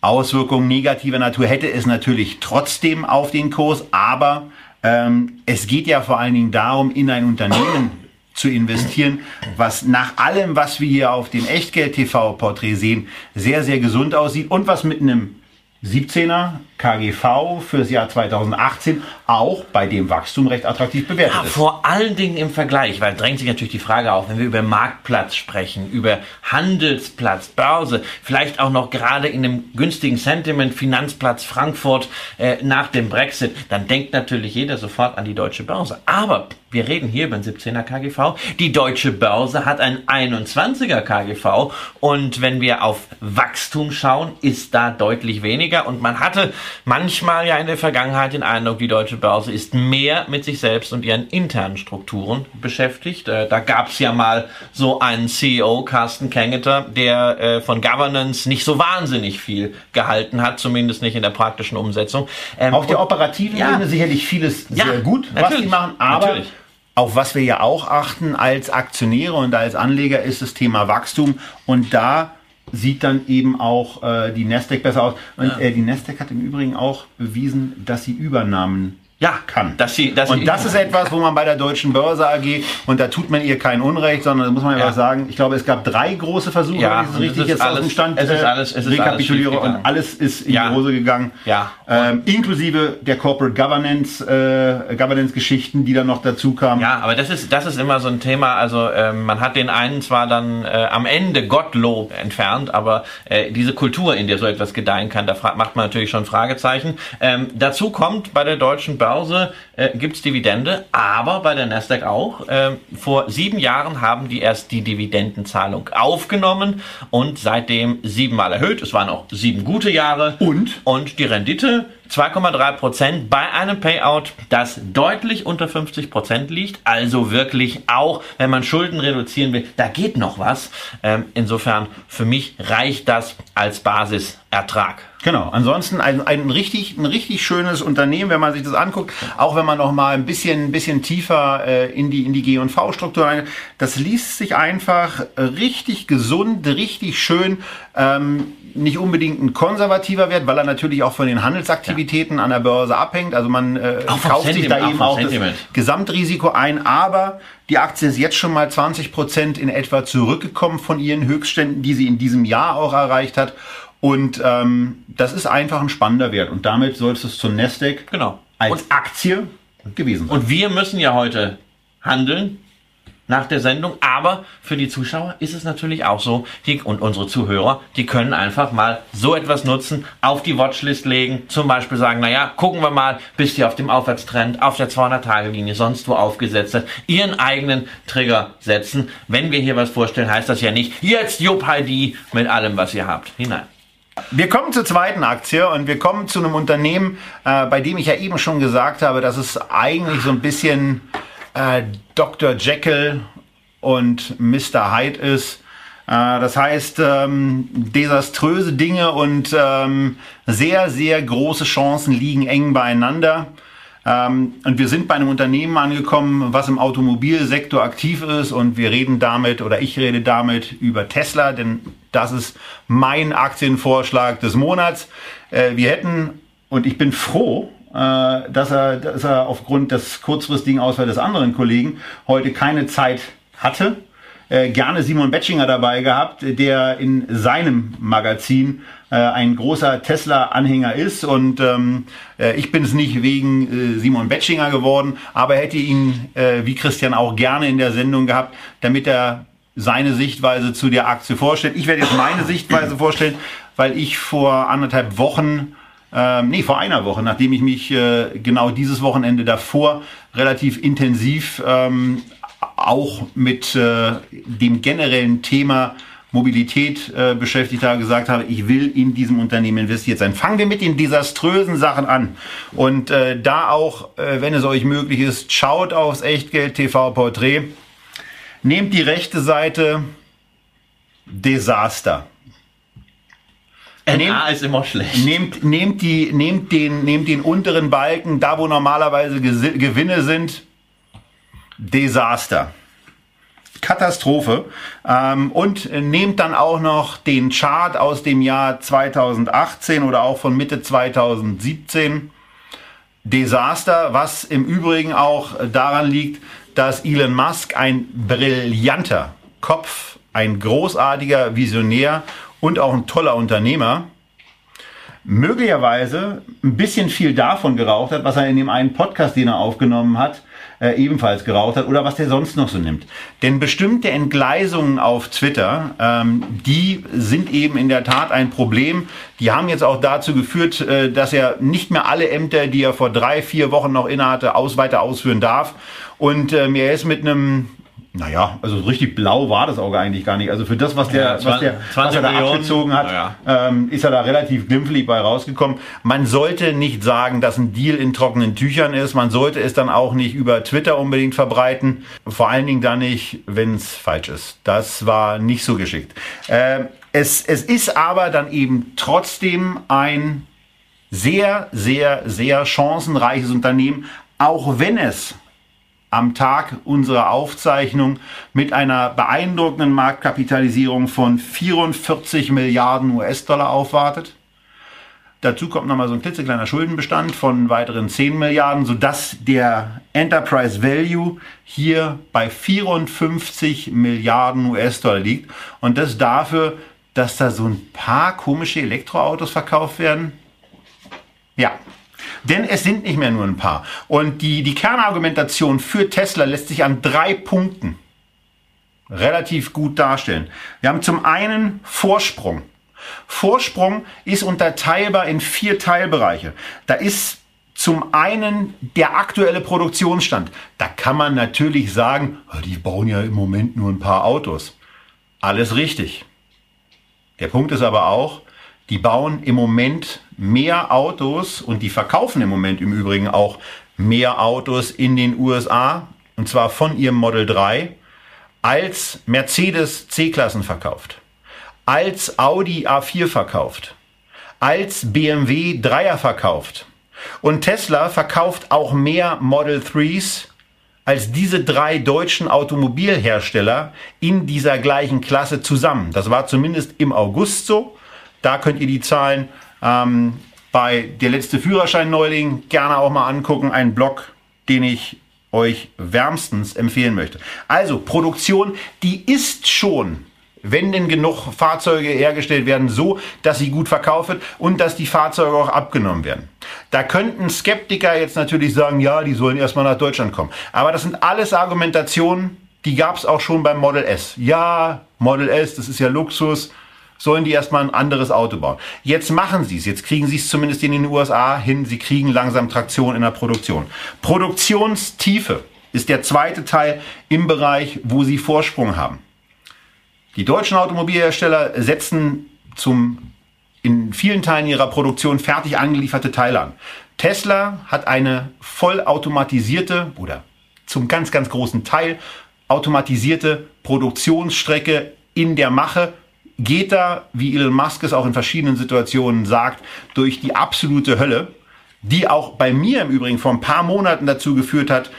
Auswirkungen negativer Natur hätte es natürlich trotzdem auf den Kurs, aber ähm, es geht ja vor allen Dingen darum, in ein Unternehmen zu investieren, was nach allem, was wir hier auf dem Echtgeld-TV-Porträt sehen, sehr, sehr gesund aussieht und was mit einem 17er KGV fürs Jahr 2018 auch bei dem Wachstum recht attraktiv bewertet Ja, ist. vor allen Dingen im Vergleich, weil drängt sich natürlich die Frage auf, wenn wir über Marktplatz sprechen, über Handelsplatz, Börse, vielleicht auch noch gerade in einem günstigen Sentiment, Finanzplatz Frankfurt äh, nach dem Brexit, dann denkt natürlich jeder sofort an die deutsche Börse. Aber wir reden hier über einen 17er KGV. Die deutsche Börse hat ein 21er KGV und wenn wir auf Wachstum schauen, ist da deutlich weniger und man hatte manchmal ja in der Vergangenheit den Eindruck, die deutsche Börse ist mehr mit sich selbst und ihren internen Strukturen beschäftigt. Äh, Da gab es ja mal so einen CEO, Carsten Kengeter, der äh, von Governance nicht so wahnsinnig viel gehalten hat, zumindest nicht in der praktischen Umsetzung. Ähm, Auf der operativen Ja. Ebene sicherlich vieles Ja, sehr gut, was natürlich, die machen, aber natürlich. Auf was wir ja auch achten als Aktionäre und als Anleger ist das Thema Wachstum. Und da sieht dann eben auch äh, die Nasdaq besser aus. Und ja. äh, die Nasdaq hat im Übrigen auch bewiesen, dass sie Übernahmen ja, kann. Dass sie, dass und das ist etwas, wo man bei der Deutschen Börse AG, und da tut man ihr kein Unrecht, sondern muss man einfach ja. sagen, ich glaube, es gab drei große Versuche, ja, wenn ich es richtig jetzt alles, aus dem Stand es ist alles, es ist rekapituliere alles und alles ist in ja. die Hose gegangen. Ja. Ähm, inklusive der Corporate Governance, äh, Governance-Geschichten, die dann noch dazu kamen. Ja, aber das ist, das ist immer so ein Thema, also ähm, man hat den einen zwar dann äh, am Ende Gottlob entfernt, aber äh, diese Kultur, in der so etwas gedeihen kann, da macht man natürlich schon Fragezeichen. Ähm, dazu kommt bei der Deutschen Börse Börse äh, gibt es Dividende, aber bei der Nasdaq auch. Äh, vor sieben Jahren haben die erst die Dividendenzahlung aufgenommen und seitdem siebenmal erhöht. Es waren auch sieben gute Jahre. Und? Und die Rendite 2,3 Prozent bei einem Payout, das deutlich unter 50 Prozent liegt. Also wirklich auch, wenn man Schulden reduzieren will, da geht noch was. Ähm, insofern für mich reicht das als Basisertrag. Genau. Ansonsten ein, ein richtig, ein richtig schönes Unternehmen, wenn man sich das anguckt. Auch wenn man noch mal ein bisschen, ein bisschen tiefer äh, in die, in die G&V-Struktur rein. Das liest sich einfach richtig gesund, richtig schön. Ähm, nicht unbedingt ein konservativer Wert, weil er natürlich auch von den Handelsaktivitäten ja. an der Börse abhängt. Also man äh, kauft sich da eben auch das Gesamtrisiko ein, aber die Aktie ist jetzt schon mal 20 Prozent in etwa zurückgekommen von ihren Höchstständen, die sie in diesem Jahr auch erreicht hat. Und ähm, das ist einfach ein spannender Wert. Und damit sollst du es zum Nasdaq genau. als und, Aktie gewesen sein. Und wir müssen ja heute handeln nach der Sendung. Aber für die Zuschauer ist es natürlich auch so, die, und unsere Zuhörer, die können einfach mal so etwas nutzen, auf die Watchlist legen, zum Beispiel sagen, naja, gucken wir mal, bis die auf dem Aufwärtstrend, auf der 200-Tage-Linie, sonst wo aufgesetzt hat, ihren eigenen Trigger setzen. Wenn wir hier was vorstellen, heißt das ja nicht, jetzt Jupp Heidi mit allem, was ihr habt, hinein. Wir kommen zur zweiten Aktie und wir kommen zu einem Unternehmen, äh, bei dem ich ja eben schon gesagt habe, dass es eigentlich so ein bisschen äh, Dr. Jekyll und Mr. Hyde ist. Äh, das heißt, ähm, desaströse Dinge und ähm, sehr, sehr große Chancen liegen eng beieinander. Ähm, und wir sind bei einem Unternehmen angekommen, was im Automobilsektor aktiv ist und wir reden damit oder ich rede damit über Tesla, denn das ist mein Aktienvorschlag des Monats. Äh, wir hätten, und ich bin froh, äh, dass, er, dass er aufgrund des kurzfristigen Ausfalls des anderen Kollegen heute keine Zeit hatte. Äh, gerne Simon Betchinger dabei gehabt, der in seinem Magazin äh, ein großer Tesla-Anhänger ist. Und ähm, äh, ich bin es nicht wegen äh, Simon Betchinger geworden, aber hätte ihn, äh, wie Christian, auch gerne in der Sendung gehabt, damit er seine Sichtweise zu der Aktie vorstellt. Ich werde jetzt meine Sichtweise vorstellen, weil ich vor anderthalb Wochen ähm, nee, vor einer Woche, nachdem ich mich äh, genau dieses Wochenende davor relativ intensiv ähm, auch mit äh, dem generellen Thema Mobilität äh, beschäftigt habe, gesagt habe, ich will in diesem Unternehmen investiert sein. Fangen wir mit den desaströsen Sachen an. Und äh, da auch, äh, wenn es euch möglich ist, schaut aufs Echtgeld TV Porträt. Nehmt die rechte Seite Desaster. NA nehmt, ist immer schlecht. Nehmt, nehmt, die, nehmt, den, nehmt den unteren Balken, da wo normalerweise Gewinne sind. Desaster. Katastrophe. Ähm, und nehmt dann auch noch den Chart aus dem Jahr 2018 oder auch von Mitte 2017. Desaster, was im Übrigen auch daran liegt, dass Elon Musk ein brillanter Kopf, ein großartiger Visionär und auch ein toller Unternehmer, möglicherweise ein bisschen viel davon geraucht hat, was er in dem einen Podcast, den er aufgenommen hat, äh, ebenfalls geraucht hat oder was der sonst noch so nimmt. Denn bestimmte Entgleisungen auf Twitter, ähm, die sind eben in der Tat ein Problem. Die haben jetzt auch dazu geführt, äh, dass er nicht mehr alle Ämter, die er vor drei, vier Wochen noch innehatte, aus, weiter ausführen darf. Und ähm, er ist mit einem naja, also richtig blau war das Auge eigentlich gar nicht. Also für das, was der, ja, 20, was der, was er da abgezogen hat, ja. ähm, ist er da relativ glimpflich bei rausgekommen. Man sollte nicht sagen, dass ein Deal in trockenen Tüchern ist. Man sollte es dann auch nicht über Twitter unbedingt verbreiten. Vor allen Dingen dann nicht, wenn es falsch ist. Das war nicht so geschickt. Äh, es, es ist aber dann eben trotzdem ein sehr, sehr, sehr chancenreiches Unternehmen, auch wenn es am Tag unserer Aufzeichnung mit einer beeindruckenden Marktkapitalisierung von 44 Milliarden US-Dollar aufwartet. Dazu kommt nochmal so ein klitzekleiner Schuldenbestand von weiteren 10 Milliarden, sodass der Enterprise Value hier bei 54 Milliarden US-Dollar liegt. Und das dafür, dass da so ein paar komische Elektroautos verkauft werden. Ja, denn es sind nicht mehr nur ein paar. Und die, die Kernargumentation für Tesla lässt sich an drei Punkten relativ gut darstellen. Wir haben zum einen Vorsprung. Vorsprung ist unterteilbar in vier Teilbereiche. Da ist zum einen der aktuelle Produktionsstand. Da kann man natürlich sagen, ah, die bauen ja im Moment nur ein paar Autos. Alles richtig. Der Punkt ist aber auch, die bauen im Moment mehr Autos und die verkaufen im Moment im Übrigen auch mehr Autos in den USA, und zwar von ihrem Model 3, als Mercedes C-Klassen verkauft, als Audi A4 verkauft, als BMW 3er verkauft. Und Tesla verkauft auch mehr Model 3s als diese drei deutschen Automobilhersteller in dieser gleichen Klasse zusammen. Das war zumindest im August so. Da könnt ihr die Zahlen ähm, bei der letzte Führerschein Neuling gerne auch mal angucken. Ein Blog, den ich euch wärmstens empfehlen möchte. Also Produktion, die ist schon wenn denn genug Fahrzeuge hergestellt werden, so, dass sie gut verkauft wird und dass die Fahrzeuge auch abgenommen werden. Da könnten Skeptiker jetzt natürlich sagen, ja, die sollen erstmal nach Deutschland kommen. Aber das sind alles Argumentationen, die gab es auch schon beim Model S. Ja, Model S, das ist ja Luxus, sollen die erstmal ein anderes Auto bauen. Jetzt machen sie es, jetzt kriegen sie es zumindest in den USA hin, sie kriegen langsam Traktion in der Produktion. Produktionstiefe ist der zweite Teil im Bereich, wo sie Vorsprung haben. Die deutschen Automobilhersteller setzen zum in vielen Teilen ihrer Produktion fertig angelieferte Teile an. Tesla hat eine vollautomatisierte oder zum ganz, ganz großen Teil automatisierte Produktionsstrecke in der Mache geht da, wie Elon Musk es auch in verschiedenen Situationen sagt, durch die absolute Hölle, die auch bei mir im Übrigen vor ein paar Monaten dazu geführt hat,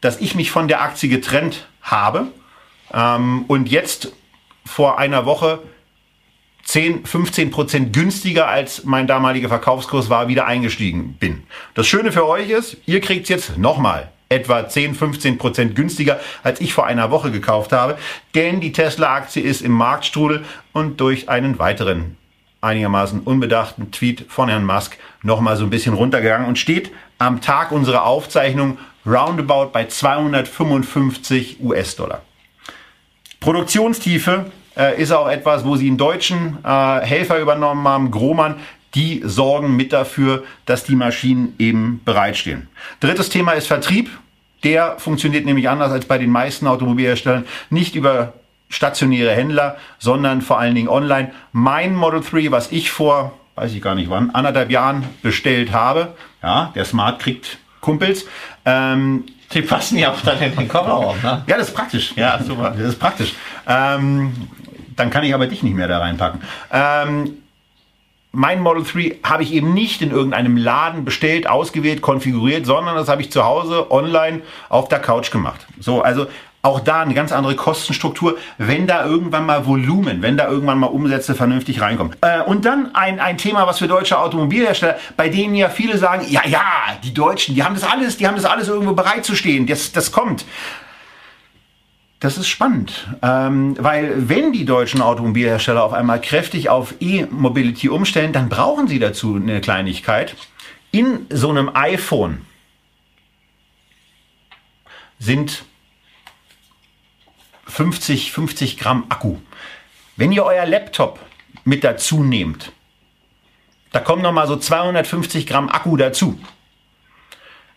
dass ich mich von der Aktie getrennt habe ähm, und jetzt vor einer Woche 10, 15 Prozent günstiger als mein damaliger Verkaufskurs war, wieder eingestiegen bin. Das Schöne für euch ist, ihr kriegt jetzt nochmal etwa 10, 15 Prozent günstiger, als ich vor einer Woche gekauft habe. Denn die Tesla-Aktie ist im Marktstrudel und durch einen weiteren einigermaßen unbedachten Tweet von Herrn Musk nochmal so ein bisschen runtergegangen und steht am Tag unserer Aufzeichnung roundabout bei 255 US-Dollar. Produktionstiefe äh, ist auch etwas, wo sie einen deutschen äh, Helfer übernommen haben, Grohmann, die sorgen mit dafür, dass die Maschinen eben bereitstehen. Drittes Thema ist Vertrieb. Der funktioniert nämlich anders als bei den meisten Automobilherstellern. Nicht über stationäre Händler, sondern vor allen Dingen online. Mein Model 3, was ich vor, weiß ich gar nicht wann, anderthalb Jahren bestellt habe, ja, der Smart kriegt Kumpels. Ähm, die passen ja auch dann in den Kofferraum, ne? Ja, das ist praktisch. Ja, super. Das ist praktisch. Ähm, dann kann ich aber dich nicht mehr da reinpacken. Ähm, mein Model 3 habe ich eben nicht in irgendeinem Laden bestellt, ausgewählt, konfiguriert, sondern das habe ich zu Hause online auf der Couch gemacht. So, also auch da eine ganz andere Kostenstruktur, wenn da irgendwann mal Volumen, wenn da irgendwann mal Umsätze vernünftig reinkommen. Äh, und dann ein, ein Thema, was für deutsche Automobilhersteller, bei denen ja viele sagen, ja, ja, die Deutschen, die haben das alles, die haben das alles irgendwo bereit zu stehen, das, das kommt. Das ist spannend, ähm, weil wenn die deutschen Automobilhersteller auf einmal kräftig auf E-Mobility umstellen, dann brauchen sie dazu eine Kleinigkeit. In so einem iPhone sind 50, 50 Gramm Akku. Wenn ihr euer Laptop mit dazu nehmt, da kommen nochmal so 250 Gramm Akku dazu.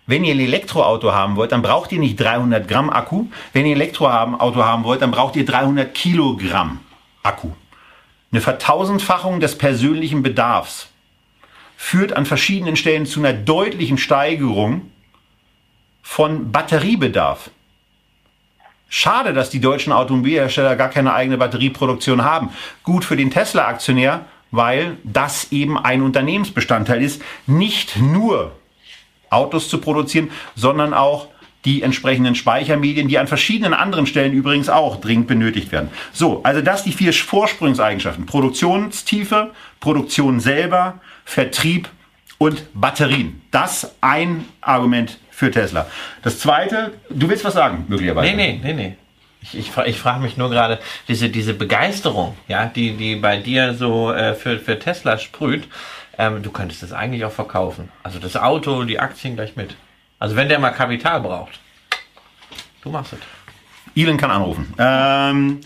Wenn ihr ein Elektroauto haben wollt, dann braucht ihr nicht 300 Gramm Akku. Wenn ihr ein Elektroauto haben wollt, dann braucht ihr 300 Kilogramm Akku. Eine Vertausendfachung des persönlichen Bedarfs führt an verschiedenen Stellen zu einer deutlichen Steigerung von Batteriebedarf. Schade, dass die deutschen Automobilhersteller gar keine eigene Batterieproduktion haben. Gut für den Tesla-Aktionär, weil das eben ein Unternehmensbestandteil ist. Nicht nur Autos zu produzieren, sondern auch die entsprechenden Speichermedien, die an verschiedenen anderen Stellen übrigens auch dringend benötigt werden. So, also das die vier Vorsprungseigenschaften. Produktionstiefe, Produktion selber, Vertrieb und Batterien. Das ein Argument für Tesla. Das zweite, du willst was sagen, möglicherweise. Nee, nee, nee, nee. Ich, ich, ich frage mich nur gerade, diese, diese Begeisterung, ja, die, die bei dir so äh, für, für Tesla sprüht, ähm, du könntest das eigentlich auch verkaufen. Also das Auto, die Aktien gleich mit. Also wenn der mal Kapital braucht, du machst es. Elon kann anrufen. Ähm,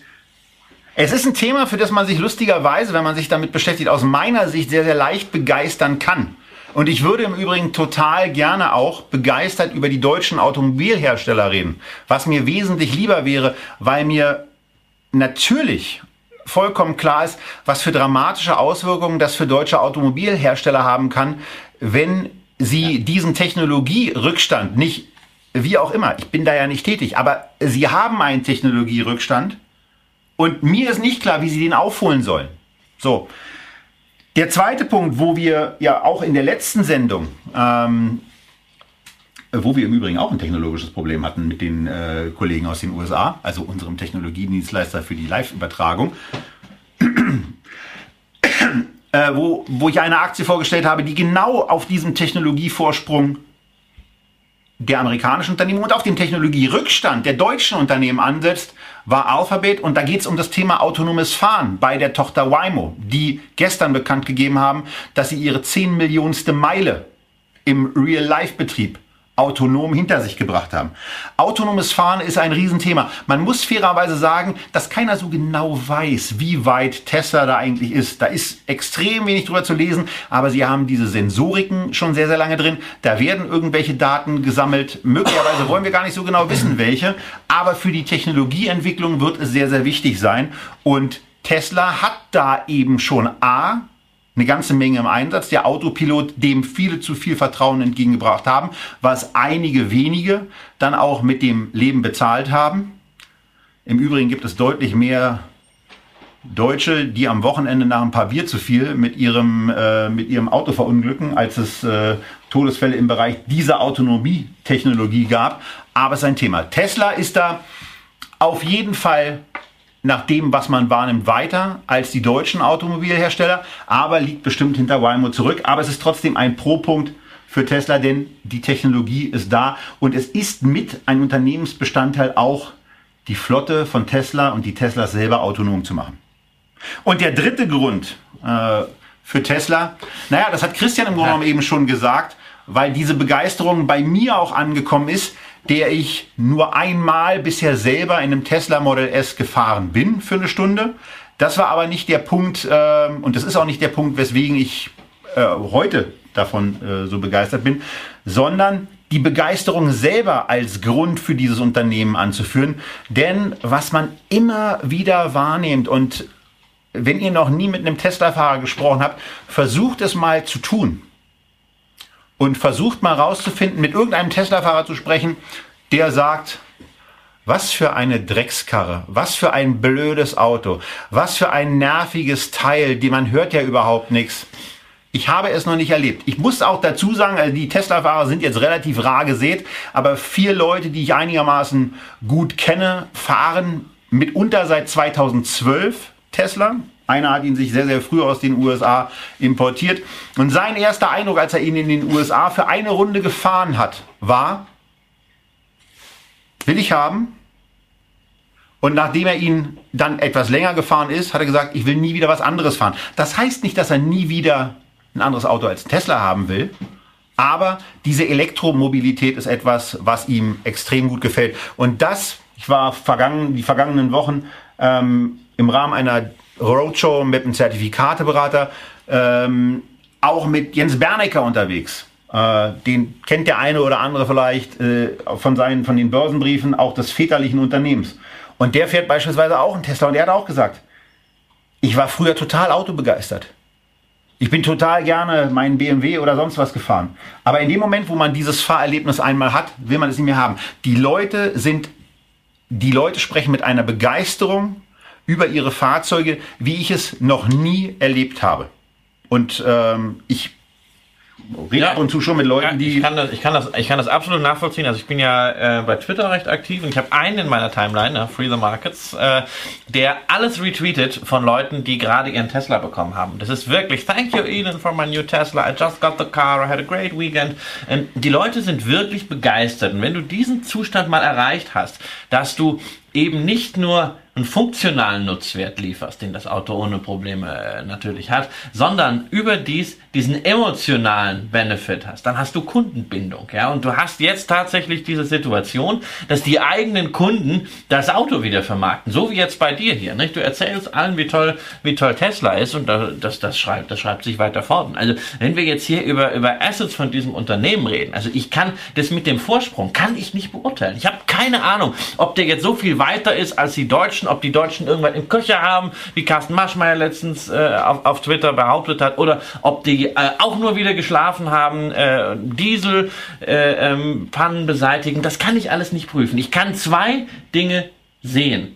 es ist ein Thema, für das man sich lustigerweise, wenn man sich damit beschäftigt, aus meiner Sicht sehr, sehr leicht begeistern kann. Und ich würde im Übrigen total gerne auch begeistert über die deutschen Automobilhersteller reden, was mir wesentlich lieber wäre, weil mir natürlich vollkommen klar ist, was für dramatische Auswirkungen das für deutsche Automobilhersteller haben kann, wenn sie ja. diesen Technologierückstand nicht, wie auch immer, ich bin da ja nicht tätig, aber sie haben einen Technologierückstand und mir ist nicht klar, wie sie den aufholen sollen. So. Der zweite Punkt, wo wir ja auch in der letzten Sendung, ähm, wo wir im Übrigen auch ein technologisches Problem hatten mit den äh, Kollegen aus den USA, also unserem Technologiedienstleister für die Live-Übertragung, äh, wo, wo ich eine Aktie vorgestellt habe, die genau auf diesem Technologievorsprung der amerikanischen Unternehmen und auf dem Technologierückstand der deutschen Unternehmen ansetzt, war Alphabet. Und da geht es um das Thema autonomes Fahren bei der Tochter Waymo, die gestern bekannt gegeben haben, dass sie ihre 10 Millionste Meile im Real-Life-Betrieb autonom hinter sich gebracht haben. Autonomes Fahren ist ein Riesenthema. Man muss fairerweise sagen, dass keiner so genau weiß, wie weit Tesla da eigentlich ist. Da ist extrem wenig drüber zu lesen, aber sie haben diese Sensoriken schon sehr, sehr lange drin. Da werden irgendwelche Daten gesammelt. Möglicherweise wollen wir gar nicht so genau wissen, welche. Aber für die Technologieentwicklung wird es sehr, sehr wichtig sein. Und Tesla hat da eben schon A, eine ganze Menge im Einsatz. Der Autopilot, dem viele zu viel Vertrauen entgegengebracht haben, was einige wenige dann auch mit dem Leben bezahlt haben. Im Übrigen gibt es deutlich mehr Deutsche, die am Wochenende nach ein paar Bier zu viel mit ihrem, äh, mit ihrem Auto verunglücken, als es äh, Todesfälle im Bereich dieser Autonomietechnologie gab. Aber es ist ein Thema. Tesla ist da auf jeden Fall nach dem, was man wahrnimmt, weiter als die deutschen Automobilhersteller, aber liegt bestimmt hinter Waymo zurück. Aber es ist trotzdem ein Pro-Punkt für Tesla, denn die Technologie ist da und es ist mit ein Unternehmensbestandteil auch die Flotte von Tesla und die Teslas selber autonom zu machen. Und der dritte Grund äh, für Tesla, naja, das hat Christian im Grunde genommen eben schon gesagt, weil diese Begeisterung bei mir auch angekommen ist, der ich nur einmal bisher selber in einem Tesla Model S gefahren bin für eine Stunde. Das war aber nicht der Punkt, äh, und das ist auch nicht der Punkt, weswegen ich äh, heute davon äh, so begeistert bin, sondern die Begeisterung selber als Grund für dieses Unternehmen anzuführen. Denn was man immer wieder wahrnimmt und wenn ihr noch nie mit einem Tesla-Fahrer gesprochen habt, versucht es mal zu tun und versucht mal rauszufinden, mit irgendeinem Tesla-Fahrer zu sprechen, der sagt, was für eine Dreckskarre, was für ein blödes Auto, was für ein nerviges Teil, die man hört ja überhaupt nichts. Ich habe es noch nicht erlebt. Ich muss auch dazu sagen, also die Tesla-Fahrer sind jetzt relativ rar gesät, aber vier Leute, die ich einigermaßen gut kenne, fahren mitunter seit 2012 Tesla. Einer hat ihn sich sehr, sehr früh aus den USA importiert. Und sein erster Eindruck, als er ihn in den USA für eine Runde gefahren hat, war, will ich haben. Und nachdem er ihn dann etwas länger gefahren ist, hat er gesagt, ich will nie wieder was anderes fahren. Das heißt nicht, dass er nie wieder ein anderes Auto als Tesla haben will. Aber diese Elektromobilität ist etwas, was ihm extrem gut gefällt. Und das, ich war vergangen, die vergangenen Wochen ähm, im Rahmen einer Roadshow mit einem Zertifikateberater, ähm, auch mit Jens Bernecker unterwegs. Äh, den kennt der eine oder andere vielleicht äh, von, seinen, von den Börsenbriefen auch des väterlichen Unternehmens. Und der fährt beispielsweise auch einen Tesla und der hat auch gesagt, ich war früher total autobegeistert. Ich bin total gerne meinen BMW oder sonst was gefahren. Aber in dem Moment, wo man dieses Fahrerlebnis einmal hat, will man es nicht mehr haben. Die Leute sind, die Leute sprechen mit einer Begeisterung über ihre Fahrzeuge, wie ich es noch nie erlebt habe. Und ähm, ich rede ab und zu schon mit Leuten, Ja, die ich, kann das, ich, kann das, ich kann das absolut nachvollziehen. Also ich bin ja äh, bei Twitter recht aktiv und ich habe einen in meiner Timeline, ja, Free the Markets, äh, der alles retweetet von Leuten, die gerade ihren Tesla bekommen haben. Das ist wirklich, thank you Elon for my new Tesla, I just got the car, I had a great weekend. Und die Leute sind wirklich begeistert. Und wenn du diesen Zustand mal erreicht hast, dass du eben nicht nur einen funktionalen Nutzwert lieferst, den das Auto ohne Probleme äh, natürlich hat, sondern überdies diesen emotionalen Benefit hast, dann hast du Kundenbindung, ja, und du hast jetzt tatsächlich diese Situation, dass die eigenen Kunden das Auto wieder vermarkten, so wie jetzt bei dir hier, nicht? Du erzählst allen, wie toll, wie toll Tesla ist und das, das schreibt, das schreibt sich weiter fort. Also, wenn wir jetzt hier über, über Assets von diesem Unternehmen reden, also ich kann das mit dem Vorsprung, kann ich nicht beurteilen. Ich habe keine Ahnung, ob der jetzt so viel weiter ist als die Deutschen, ob die Deutschen irgendwann im Köcher haben, wie Carsten Maschmeyer letztens äh, auf, auf Twitter behauptet hat, oder ob die äh, auch nur wieder geschlafen haben, äh, Diesel, äh, ähm, beseitigen. Das kann ich alles nicht prüfen. Ich kann zwei Dinge sehen.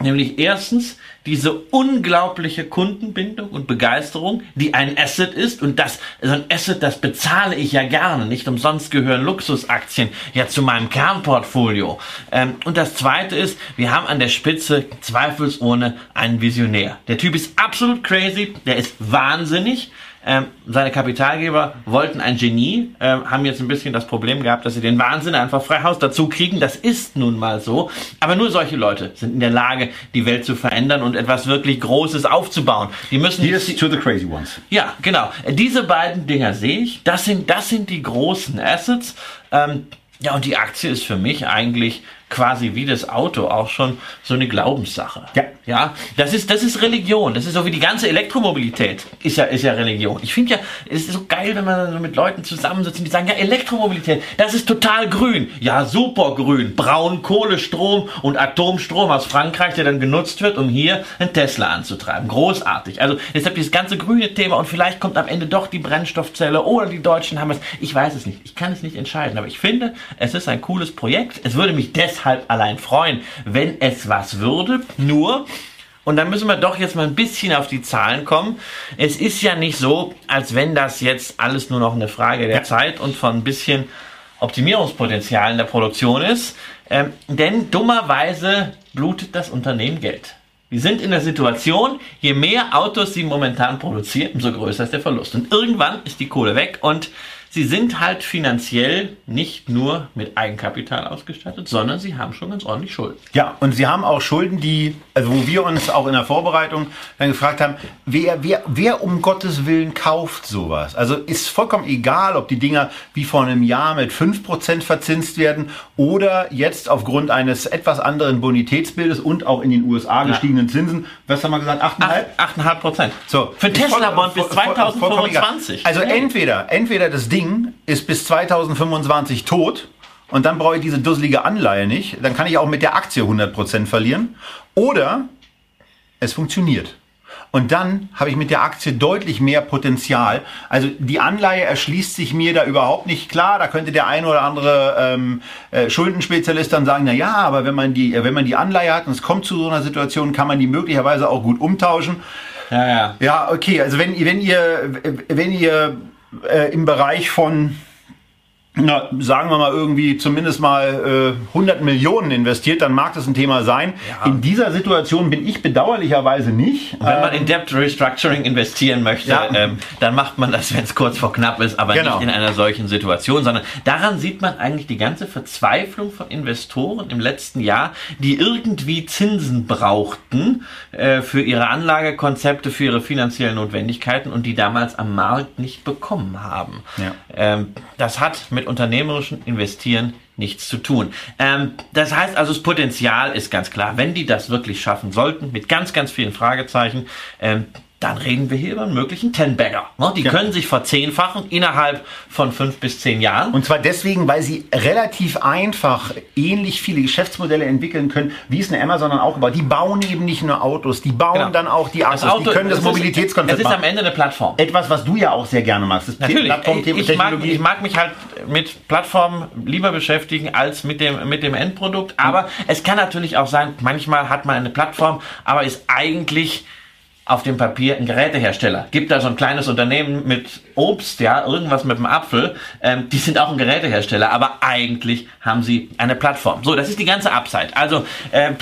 Nämlich erstens diese unglaubliche Kundenbindung und Begeisterung, die ein Asset ist. Und das, so ein Asset, das bezahle ich ja gerne. Nicht umsonst gehören Luxusaktien ja zu meinem Kernportfolio. Ähm, und das zweite ist, wir haben an der Spitze zweifelsohne einen Visionär. Der Typ ist absolut crazy, der ist wahnsinnig. Ähm, seine Kapitalgeber wollten ein Genie, ähm, haben jetzt ein bisschen das Problem gehabt, dass sie den Wahnsinn einfach frei Haus dazu kriegen. Das ist nun mal so. Aber nur solche Leute sind in der Lage, die Welt zu verändern und etwas wirklich Großes aufzubauen. Die müssen Here's to the crazy ones. ja, genau. Diese beiden Dinger sehe ich. Das sind, das sind die großen Assets. Ähm, ja, und die Aktie ist für mich eigentlich quasi wie das Auto auch schon so eine Glaubenssache. Ja. Ja, das ist, das ist Religion. Das ist so wie die ganze Elektromobilität ist ja, ist ja Religion. Ich finde ja, es ist so geil, wenn man so mit Leuten zusammensitzt und die sagen, ja, Elektromobilität, das ist total grün. Ja, super grün. Braunkohlestrom und Atomstrom aus Frankreich, der dann genutzt wird, um hier einen Tesla anzutreiben. Großartig. Also deshalb dieses ganze grüne Thema und vielleicht kommt am Ende doch die Brennstoffzelle oder die Deutschen haben es. Ich weiß es nicht. Ich kann es nicht entscheiden. Aber ich finde, es ist ein cooles Projekt. Es würde mich deshalb allein freuen, wenn es was würde. Nur, und dann müssen wir doch jetzt mal ein bisschen auf die Zahlen kommen. Es ist ja nicht so, als wenn das jetzt alles nur noch eine Frage der Ja. Zeit und von ein bisschen Optimierungspotenzial in der Produktion ist. Ähm, denn dummerweise blutet das Unternehmen Geld. Wir sind in der Situation, je mehr Autos sie momentan produzieren, umso größer ist der Verlust. Und irgendwann ist die Kohle weg und sie sind halt finanziell nicht nur mit Eigenkapital ausgestattet, sondern sie haben schon ganz ordentlich Schulden. Ja, und sie haben auch Schulden, die, also wo wir uns auch in der Vorbereitung dann gefragt haben, wer, wer, wer um Gottes Willen kauft sowas? Also ist vollkommen egal, ob die Dinger wie vor einem Jahr mit 5% verzinst werden oder jetzt aufgrund eines etwas anderen Bonitätsbildes und auch in den USA gestiegenen Zinsen, was haben wir gesagt, 8,5? 8,5 Prozent. So, Für Tesla-Bond bis voll- voll- vollkommen egal. 2025. Also Hey. entweder, entweder das Ding ist bis 2025 tot und dann brauche ich diese dusselige Anleihe nicht. Dann kann ich auch mit der Aktie 100% verlieren. Oder es funktioniert. Und dann habe ich mit der Aktie deutlich mehr Potenzial. Also die Anleihe erschließt sich mir da überhaupt nicht klar. Da könnte der ein oder andere ähm, äh, Schuldenspezialist dann sagen, na ja, aber wenn man die, äh, wenn man die Anleihe hat und es kommt zu so einer Situation, kann man die möglicherweise auch gut umtauschen. Ja, ja. Ja, okay, also wenn, wenn ihr, wenn ihr äh, im Bereich von, na, sagen wir mal irgendwie zumindest mal äh, 100 Millionen investiert, dann mag das ein Thema sein. Ja. In dieser Situation bin ich bedauerlicherweise nicht. Wenn man in Debt Restructuring investieren möchte, Ja. ähm, dann macht man das, wenn es kurz vor knapp ist, aber Genau. nicht in einer solchen Situation, sondern daran sieht man eigentlich die ganze Verzweiflung von Investoren im letzten Jahr, die irgendwie Zinsen brauchten äh, für ihre Anlagekonzepte, für ihre finanziellen Notwendigkeiten und die damals am Markt nicht bekommen haben. Ja. Ähm, das hat mit unternehmerischen Investieren nichts zu tun. Ähm, das heißt also, das Potenzial ist ganz klar. Wenn die das wirklich schaffen sollten, mit ganz, ganz vielen Fragezeichen, ähm, dann reden wir hier über einen möglichen Ten-Bagger. Ne? Die Ja. können sich verzehnfachen innerhalb von fünf bis zehn Jahren. Und zwar deswegen, weil sie relativ einfach ähnlich viele Geschäftsmodelle entwickeln können, wie es eine Amazon dann auch gebaut. Die bauen eben nicht nur Autos, die bauen Genau. dann auch die Akkus, die können das, Mobilitätskonzept Ist, es ist machen. am Ende eine Plattform. Etwas, was du ja auch sehr gerne magst. Das Natürlich. Plattformthema, Ich, ich, mag, ich mag mich halt mit Plattformen lieber beschäftigen als mit dem, mit dem Endprodukt. Aber es kann natürlich auch sein, manchmal hat man eine Plattform, aber ist eigentlich auf dem Papier ein Gerätehersteller. Gibt da so ein kleines Unternehmen mit Obst, ja, irgendwas mit dem Apfel. Ähm, die sind auch ein Gerätehersteller, aber eigentlich haben sie eine Plattform. So, das ist die ganze Upside. Also, äh,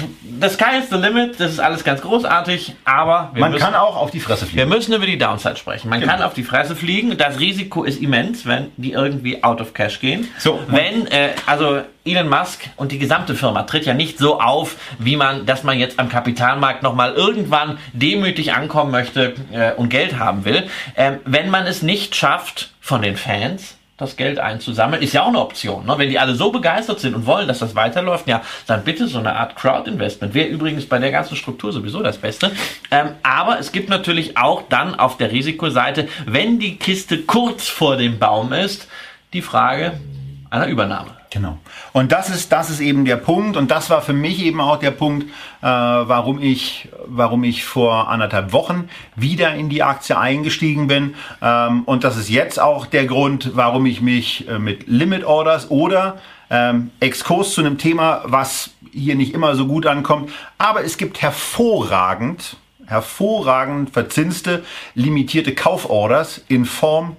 the sky is the limit, das ist alles ganz großartig, aber man müssen, kann auch auf die Fresse fliegen. Wir müssen über die Downside sprechen. Man genau. kann auf die Fresse fliegen. Das Risiko ist immens, wenn die irgendwie out of cash gehen. So, wenn, äh, also Elon Musk und die gesamte Firma tritt ja nicht so auf, wie man, dass man jetzt am Kapitalmarkt nochmal irgendwann demütig ankommen möchte äh, und Geld haben will. Ähm, wenn man es nicht schafft, von den Fans das Geld einzusammeln, ist ja auch eine Option. Ne? Wenn die alle so begeistert sind und wollen, dass das weiterläuft, ja, dann bitte so eine Art Crowd-Investment. Wäre übrigens bei der ganzen Struktur sowieso das Beste. Ähm, aber es gibt natürlich auch dann auf der Risikoseite, wenn die Kiste kurz vor dem Baum ist, die Frage einer Übernahme. Genau. Und das ist, das ist eben der Punkt. Und das war für mich eben auch der Punkt, äh, warum ich, warum ich vor anderthalb Wochen wieder in die Aktie eingestiegen bin. Ähm, und das ist jetzt auch der Grund, warum ich mich äh, mit Limit Orders oder ähm, Exkurs zu einem Thema, was hier nicht immer so gut ankommt. Aber es gibt hervorragend, hervorragend verzinste, limitierte Kauforders in Form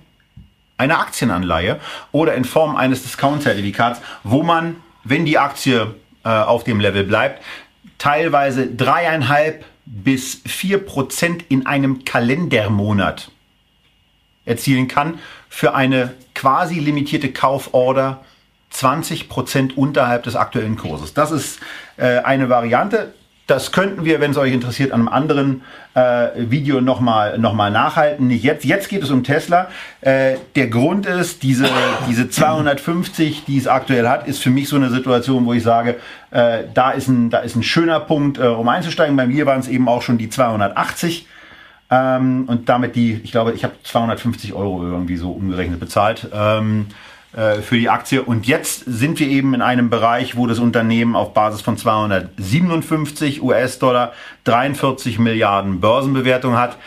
einer Aktienanleihe oder in Form eines Discount-Zertifikats, wo man, wenn die Aktie äh, auf dem Level bleibt, teilweise dreieinhalb bis vier Prozent in einem Kalendermonat erzielen kann für eine quasi limitierte Kauforder 20 Prozent unterhalb des aktuellen Kurses. Das ist äh, eine Variante. Das könnten wir, wenn es euch interessiert, an einem anderen äh, Video nochmal noch mal nachhalten. Nicht jetzt. Jetzt geht es um Tesla. Äh, der Grund ist, diese, diese 250, die es aktuell hat, ist für mich so eine Situation, wo ich sage, äh, da, ist ein, da ist ein schöner Punkt, äh, um einzusteigen. Bei mir waren es eben auch schon die 280. Ähm, und damit die, ich glaube, ich habe 250 Euro irgendwie so umgerechnet bezahlt. Ähm, äh, für die Aktie. Und jetzt sind wir eben in einem Bereich, wo das Unternehmen auf Basis von 257 US-Dollar 43 Milliarden Börsenbewertung hat.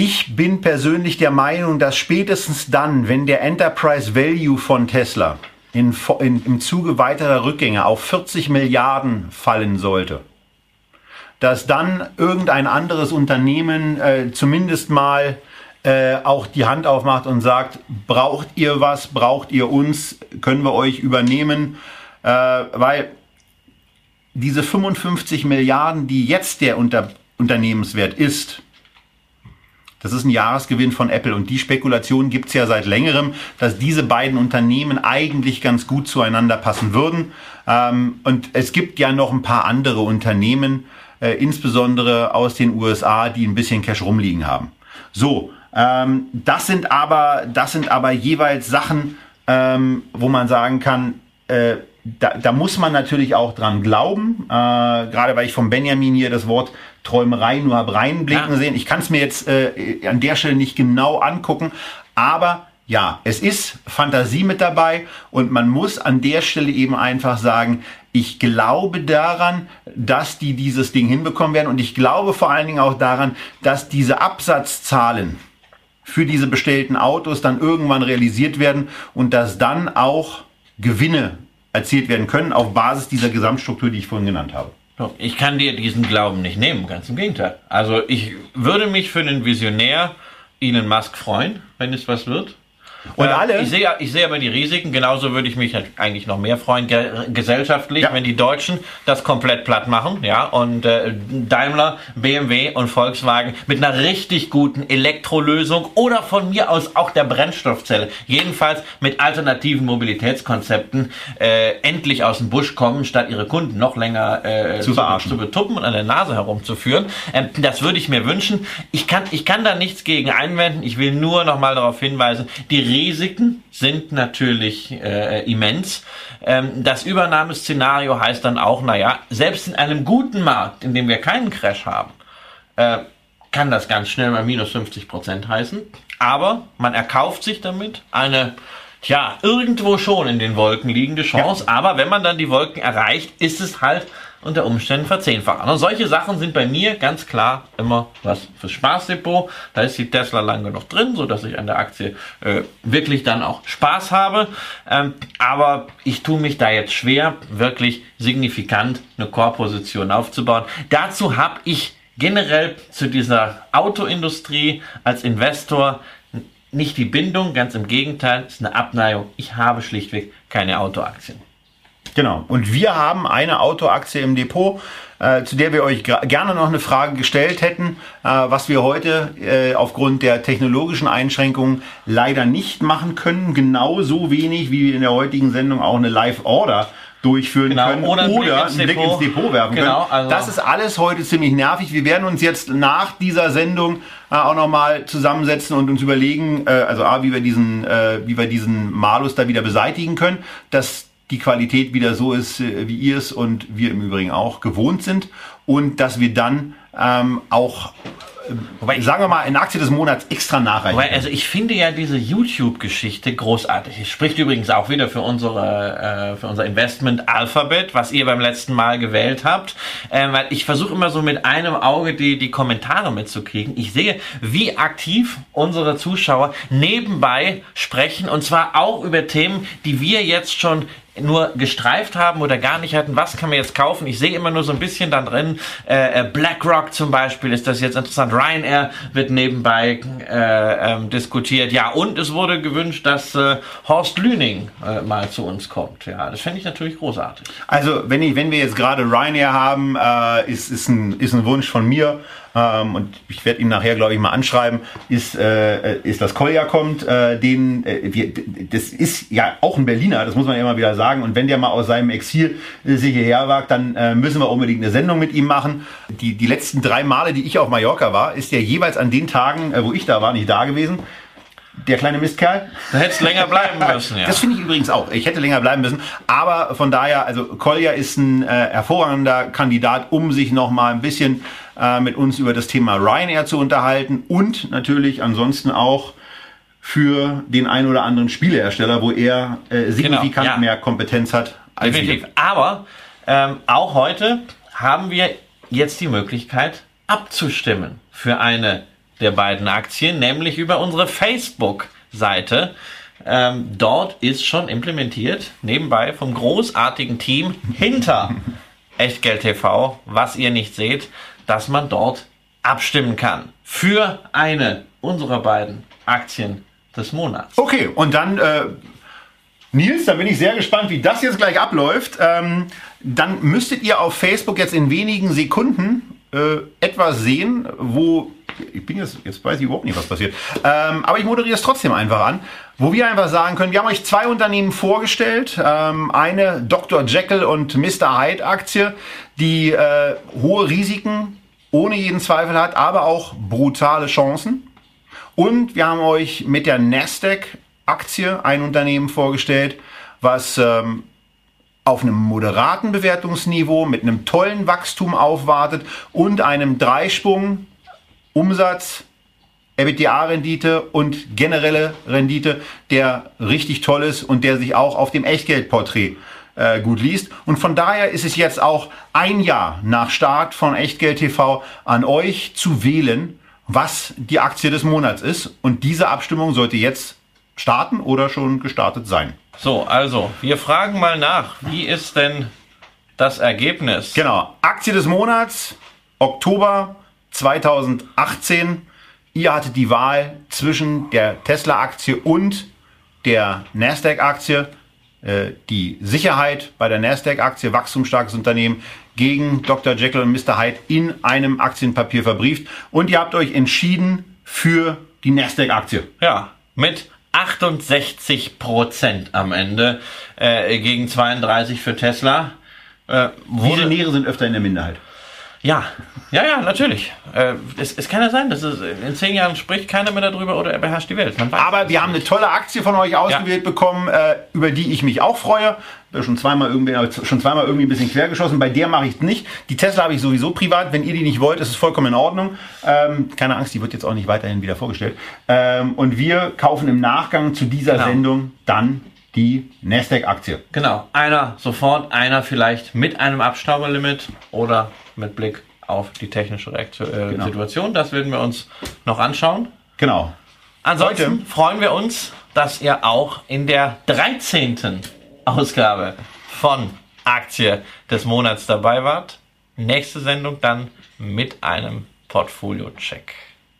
Ich bin persönlich der Meinung, dass spätestens dann, wenn der Enterprise Value von Tesla in, in, im Zuge weiterer Rückgänge auf 40 Milliarden fallen sollte, dass dann irgendein anderes Unternehmen äh, zumindest mal äh, auch die Hand aufmacht und sagt, braucht ihr was, braucht ihr uns, können wir euch übernehmen, äh, weil diese 55 Milliarden, die jetzt der Unter Unternehmenswert ist, das ist ein Jahresgewinn von Apple und die Spekulation gibt es ja seit längerem, dass diese beiden Unternehmen eigentlich ganz gut zueinander passen würden. Ähm, und es gibt ja noch ein paar andere Unternehmen, äh, insbesondere aus den USA, die ein bisschen Cash rumliegen haben. So, ähm, das sind aber, das sind aber jeweils Sachen, ähm, wo man sagen kann, äh, da, da muss man natürlich auch dran glauben. Äh, gerade weil ich von Benjamin hier das Wort Träumerei nur habe reinblicken ja. sehen. Ich kann es mir jetzt äh, an der Stelle nicht genau angucken, aber ja, es ist Fantasie mit dabei und man muss an der Stelle eben einfach sagen, ich glaube daran, dass die dieses Ding hinbekommen werden und ich glaube vor allen Dingen auch daran, dass diese Absatzzahlen, für diese bestellten Autos dann irgendwann realisiert werden und dass dann auch Gewinne erzielt werden können auf Basis dieser Gesamtstruktur, die ich vorhin genannt habe. Ich kann dir diesen Glauben nicht nehmen, ganz im Gegenteil. Also ich würde mich für einen Visionär Elon Musk freuen, wenn es was wird. Und äh, alle? Ich sehe, ich sehe aber die Risiken. Genauso würde ich mich halt eigentlich noch mehr freuen, ge gesellschaftlich, ja. wenn die Deutschen das komplett platt machen, ja, und äh, Daimler, BMW und Volkswagen mit einer richtig guten Elektrolösung oder von mir aus auch der Brennstoffzelle, jedenfalls mit alternativen Mobilitätskonzepten äh, endlich aus dem Busch kommen, statt ihre Kunden noch länger äh, zu, verarschen. zu betuppen und an der Nase herumzuführen. Ähm, das würde ich mir wünschen. Ich kann, ich kann da nichts gegen einwenden. Ich will nur noch mal darauf hinweisen, die Risiken sind natürlich äh, immens. Ähm, das Übernahmeszenario heißt dann auch, naja, selbst in einem guten Markt, in dem wir keinen Crash haben, äh, kann das ganz schnell mal minus 50 Prozent heißen. Aber man erkauft sich damit eine, tja, irgendwo schon in den Wolken liegende Chance. Ja. Aber wenn man dann die Wolken erreicht, ist es halt unter Umständen verzehnfachen. Und solche Sachen sind bei mir ganz klar immer was fürs Spaßdepot. Da ist die Tesla lang genug drin, so dass ich an der Aktie äh, wirklich dann auch Spaß habe. Ähm, aber ich tue mich da jetzt schwer, wirklich signifikant eine Core-Position aufzubauen. Dazu habe ich generell zu dieser Autoindustrie als Investor nicht die Bindung, ganz im Gegenteil, ist eine Abneigung. Ich habe schlichtweg keine Autoaktien. Genau. Und wir haben eine Autoaktie im Depot, äh, zu der wir euch gerne noch eine Frage gestellt hätten, äh, was wir heute äh, aufgrund der technologischen Einschränkungen leider nicht machen können. Genauso wenig wie wir in der heutigen Sendung auch eine Live-Order durchführen Genau, können oder einen Blick oder ins einen Blick Depot. ins Depot werfen Genau, können. also- das ist alles heute ziemlich nervig. Wir werden uns jetzt nach dieser Sendung äh, auch nochmal zusammensetzen und uns überlegen, äh, also A, wie wir diesen, äh, wie wir diesen Malus da wieder beseitigen können, dass die Qualität wieder so ist, äh, wie ihr es und wir im Übrigen auch gewohnt sind und dass wir dann ähm, auch, äh, sagen wir mal, in Aktie des Monats extra nachreichen. Weil, also ich finde ja diese YouTube-Geschichte großartig. Es spricht übrigens auch wieder für unsere, äh, für unser Investment Alphabet, was ihr beim letzten Mal gewählt habt. Ähm, weil ich versuche immer so mit einem Auge die, die Kommentare mitzukriegen. Ich sehe, wie aktiv unsere Zuschauer nebenbei sprechen und zwar auch über Themen, die wir jetzt schon nur gestreift haben oder gar nicht hatten, was kann man jetzt kaufen? Ich sehe immer nur so ein bisschen dann drin, äh, äh, BlackRock zum Beispiel, ist das jetzt interessant, Ryanair wird nebenbei äh, ähm, diskutiert, ja, und es wurde gewünscht, dass äh, Horst Lüning äh, mal zu uns kommt, ja, das fände ich natürlich großartig. Also, wenn, ich, wenn wir jetzt gerade Ryanair haben, äh, ist, ist, ein, ist ein Wunsch von mir. Ähm, und ich werde ihn nachher, glaube ich, mal anschreiben, ist, äh, ist dass Kolja kommt. Äh, den, äh, wir, das ist ja auch ein Berliner, das muss man ja immer wieder sagen. Und wenn der mal aus seinem Exil äh, sich hierher wagt, dann äh, müssen wir unbedingt eine Sendung mit ihm machen. Die, die letzten drei Male, die ich auf Mallorca war, ist er jeweils an den Tagen, äh, wo ich da war, nicht da gewesen. Der kleine Mistkerl. Da hättest länger bleiben müssen, ja. Das finde ich übrigens auch. Ich hätte länger bleiben müssen. Aber von daher, also Kolja ist ein äh, hervorragender Kandidat, um sich noch mal ein bisschen äh, mit uns über das Thema Ryanair zu unterhalten und natürlich ansonsten auch für den ein oder anderen Spielehersteller, wo er äh, signifikant Genau, ja. mehr Kompetenz hat als Definitiv. wir. Aber ähm, auch heute haben wir jetzt die Möglichkeit abzustimmen für eine der beiden Aktien, nämlich über unsere Facebook-Seite. Ähm, dort ist schon implementiert, nebenbei vom großartigen Team hinter Echtgeld TV, was ihr nicht seht, dass man dort abstimmen kann für eine unserer beiden Aktien des Monats. Okay, und dann äh, Nils, da bin ich sehr gespannt, wie das jetzt gleich abläuft. Ähm, dann müsstet ihr auf Facebook jetzt in wenigen Sekunden äh, etwas sehen, wo ich bin jetzt, jetzt weiß ich überhaupt nicht, was passiert. Ähm, aber ich moderiere es trotzdem einfach an, wo wir einfach sagen können, wir haben euch zwei Unternehmen vorgestellt. Ähm, eine Dr. Jekyll und Mr. Hyde Aktie, die äh, hohe Risiken ohne jeden Zweifel hat, aber auch brutale Chancen. Und wir haben euch mit der Nasdaq-Aktie ein Unternehmen vorgestellt, was ähm, auf einem moderaten Bewertungsniveau mit einem tollen Wachstum aufwartet und einem Dreisprung Umsatz, EBITDA-Rendite und generelle Rendite, der richtig toll ist und der sich auch auf dem Echtgeldporträt äh, gut liest. Und von daher ist es jetzt auch ein Jahr nach Start von Echtgeld TV an euch zu wählen, was die Aktie des Monats ist. Und diese Abstimmung sollte jetzt starten oder schon gestartet sein. So, also, wir fragen mal nach, wie ist denn das Ergebnis? Genau, Aktie des Monats, Oktober 2018. Ihr hattet die Wahl zwischen der Tesla-Aktie und der Nasdaq-Aktie. Äh, Die Sicherheit bei der Nasdaq-Aktie, wachstumsstarkes Unternehmen, gegen Dr. Jekyll und Mr. Hyde in einem Aktienpapier verbrieft. Und ihr habt euch entschieden für die Nasdaq-Aktie. Ja, mit 68 Prozent am Ende äh, gegen 32 für Tesla. Äh, Visionäre sind öfter in der Minderheit. Ja, ja, ja, natürlich. Äh, es, es kann ja sein, dass es in zehn Jahren spricht keiner mehr darüber oder er beherrscht die Welt. Aber wir haben eine tolle Aktie von euch ausgewählt bekommen, äh, über die ich mich auch freue. Schon zweimal irgendwie, äh, schon zweimal irgendwie ein bisschen quergeschossen. Bei der mache ich es nicht. Die Tesla habe ich sowieso privat. Wenn ihr die nicht wollt, ist es vollkommen in Ordnung. Ähm, keine Angst, die wird jetzt auch nicht weiterhin wieder vorgestellt. Ähm, und wir kaufen im Nachgang zu dieser Genau. Sendung dann die Nasdaq-Aktie. Genau, einer sofort, einer vielleicht mit einem Abstauberlimit oder mit Blick auf die technische Reaktion, äh, Genau. Situation. Das werden wir uns noch anschauen. Genau. Ansonsten Heute- freuen wir uns, dass ihr auch in der 13. Ausgabe von Aktie des Monats dabei wart. nächste Sendung dann mit einem Portfolio-Check.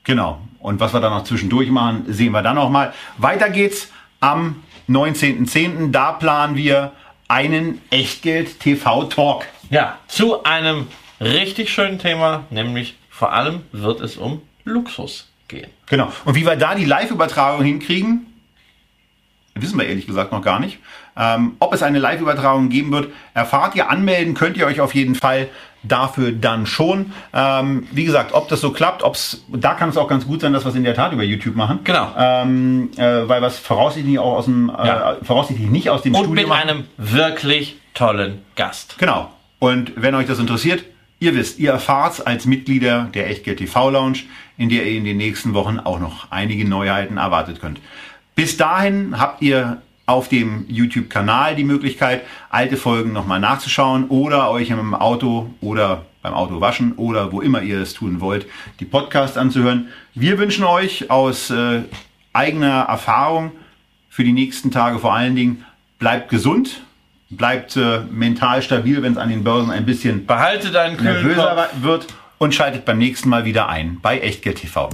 Genau. Und was wir dann noch zwischendurch machen, sehen wir dann noch mal. Weiter geht's am 19.10. Da planen wir einen Echtgeld-TV-Talk. Ja, zu einem richtig schönen Thema, nämlich vor allem wird es um Luxus gehen. Genau. Und wie wir da die Live-Übertragung hinkriegen, wissen wir ehrlich gesagt noch gar nicht. Ähm, ob es eine Live-Übertragung geben wird, erfahrt ihr. Anmelden könnt ihr euch auf jeden Fall dafür dann schon. Ähm, wie gesagt, ob das so klappt, ob's, da kann es auch ganz gut sein, dass wir es in der Tat über YouTube machen. Genau. Ähm, äh, weil was voraussichtlich auch aus dem, Ja. äh, voraussichtlich nicht aus dem Und Studio mit machen. einem wirklich tollen Gast. Genau. Und wenn euch das interessiert, ihr wisst, ihr erfahrt's als Mitglieder der Echtgeld TV Lounge, in der ihr in den nächsten Wochen auch noch einige Neuheiten erwartet könnt. Bis dahin habt ihr auf dem YouTube-Kanal die Möglichkeit, alte Folgen nochmal nachzuschauen oder euch im Auto oder beim Auto waschen oder wo immer ihr es tun wollt, die Podcasts anzuhören. Wir wünschen euch aus äh, eigener Erfahrung für die nächsten Tage vor allen Dingen, bleibt gesund, bleibt äh, mental stabil, wenn es an den Börsen ein bisschen Behalte deinen kühlen Kopf. nervöser wird und schaltet beim nächsten Mal wieder ein bei Echtgeld TV.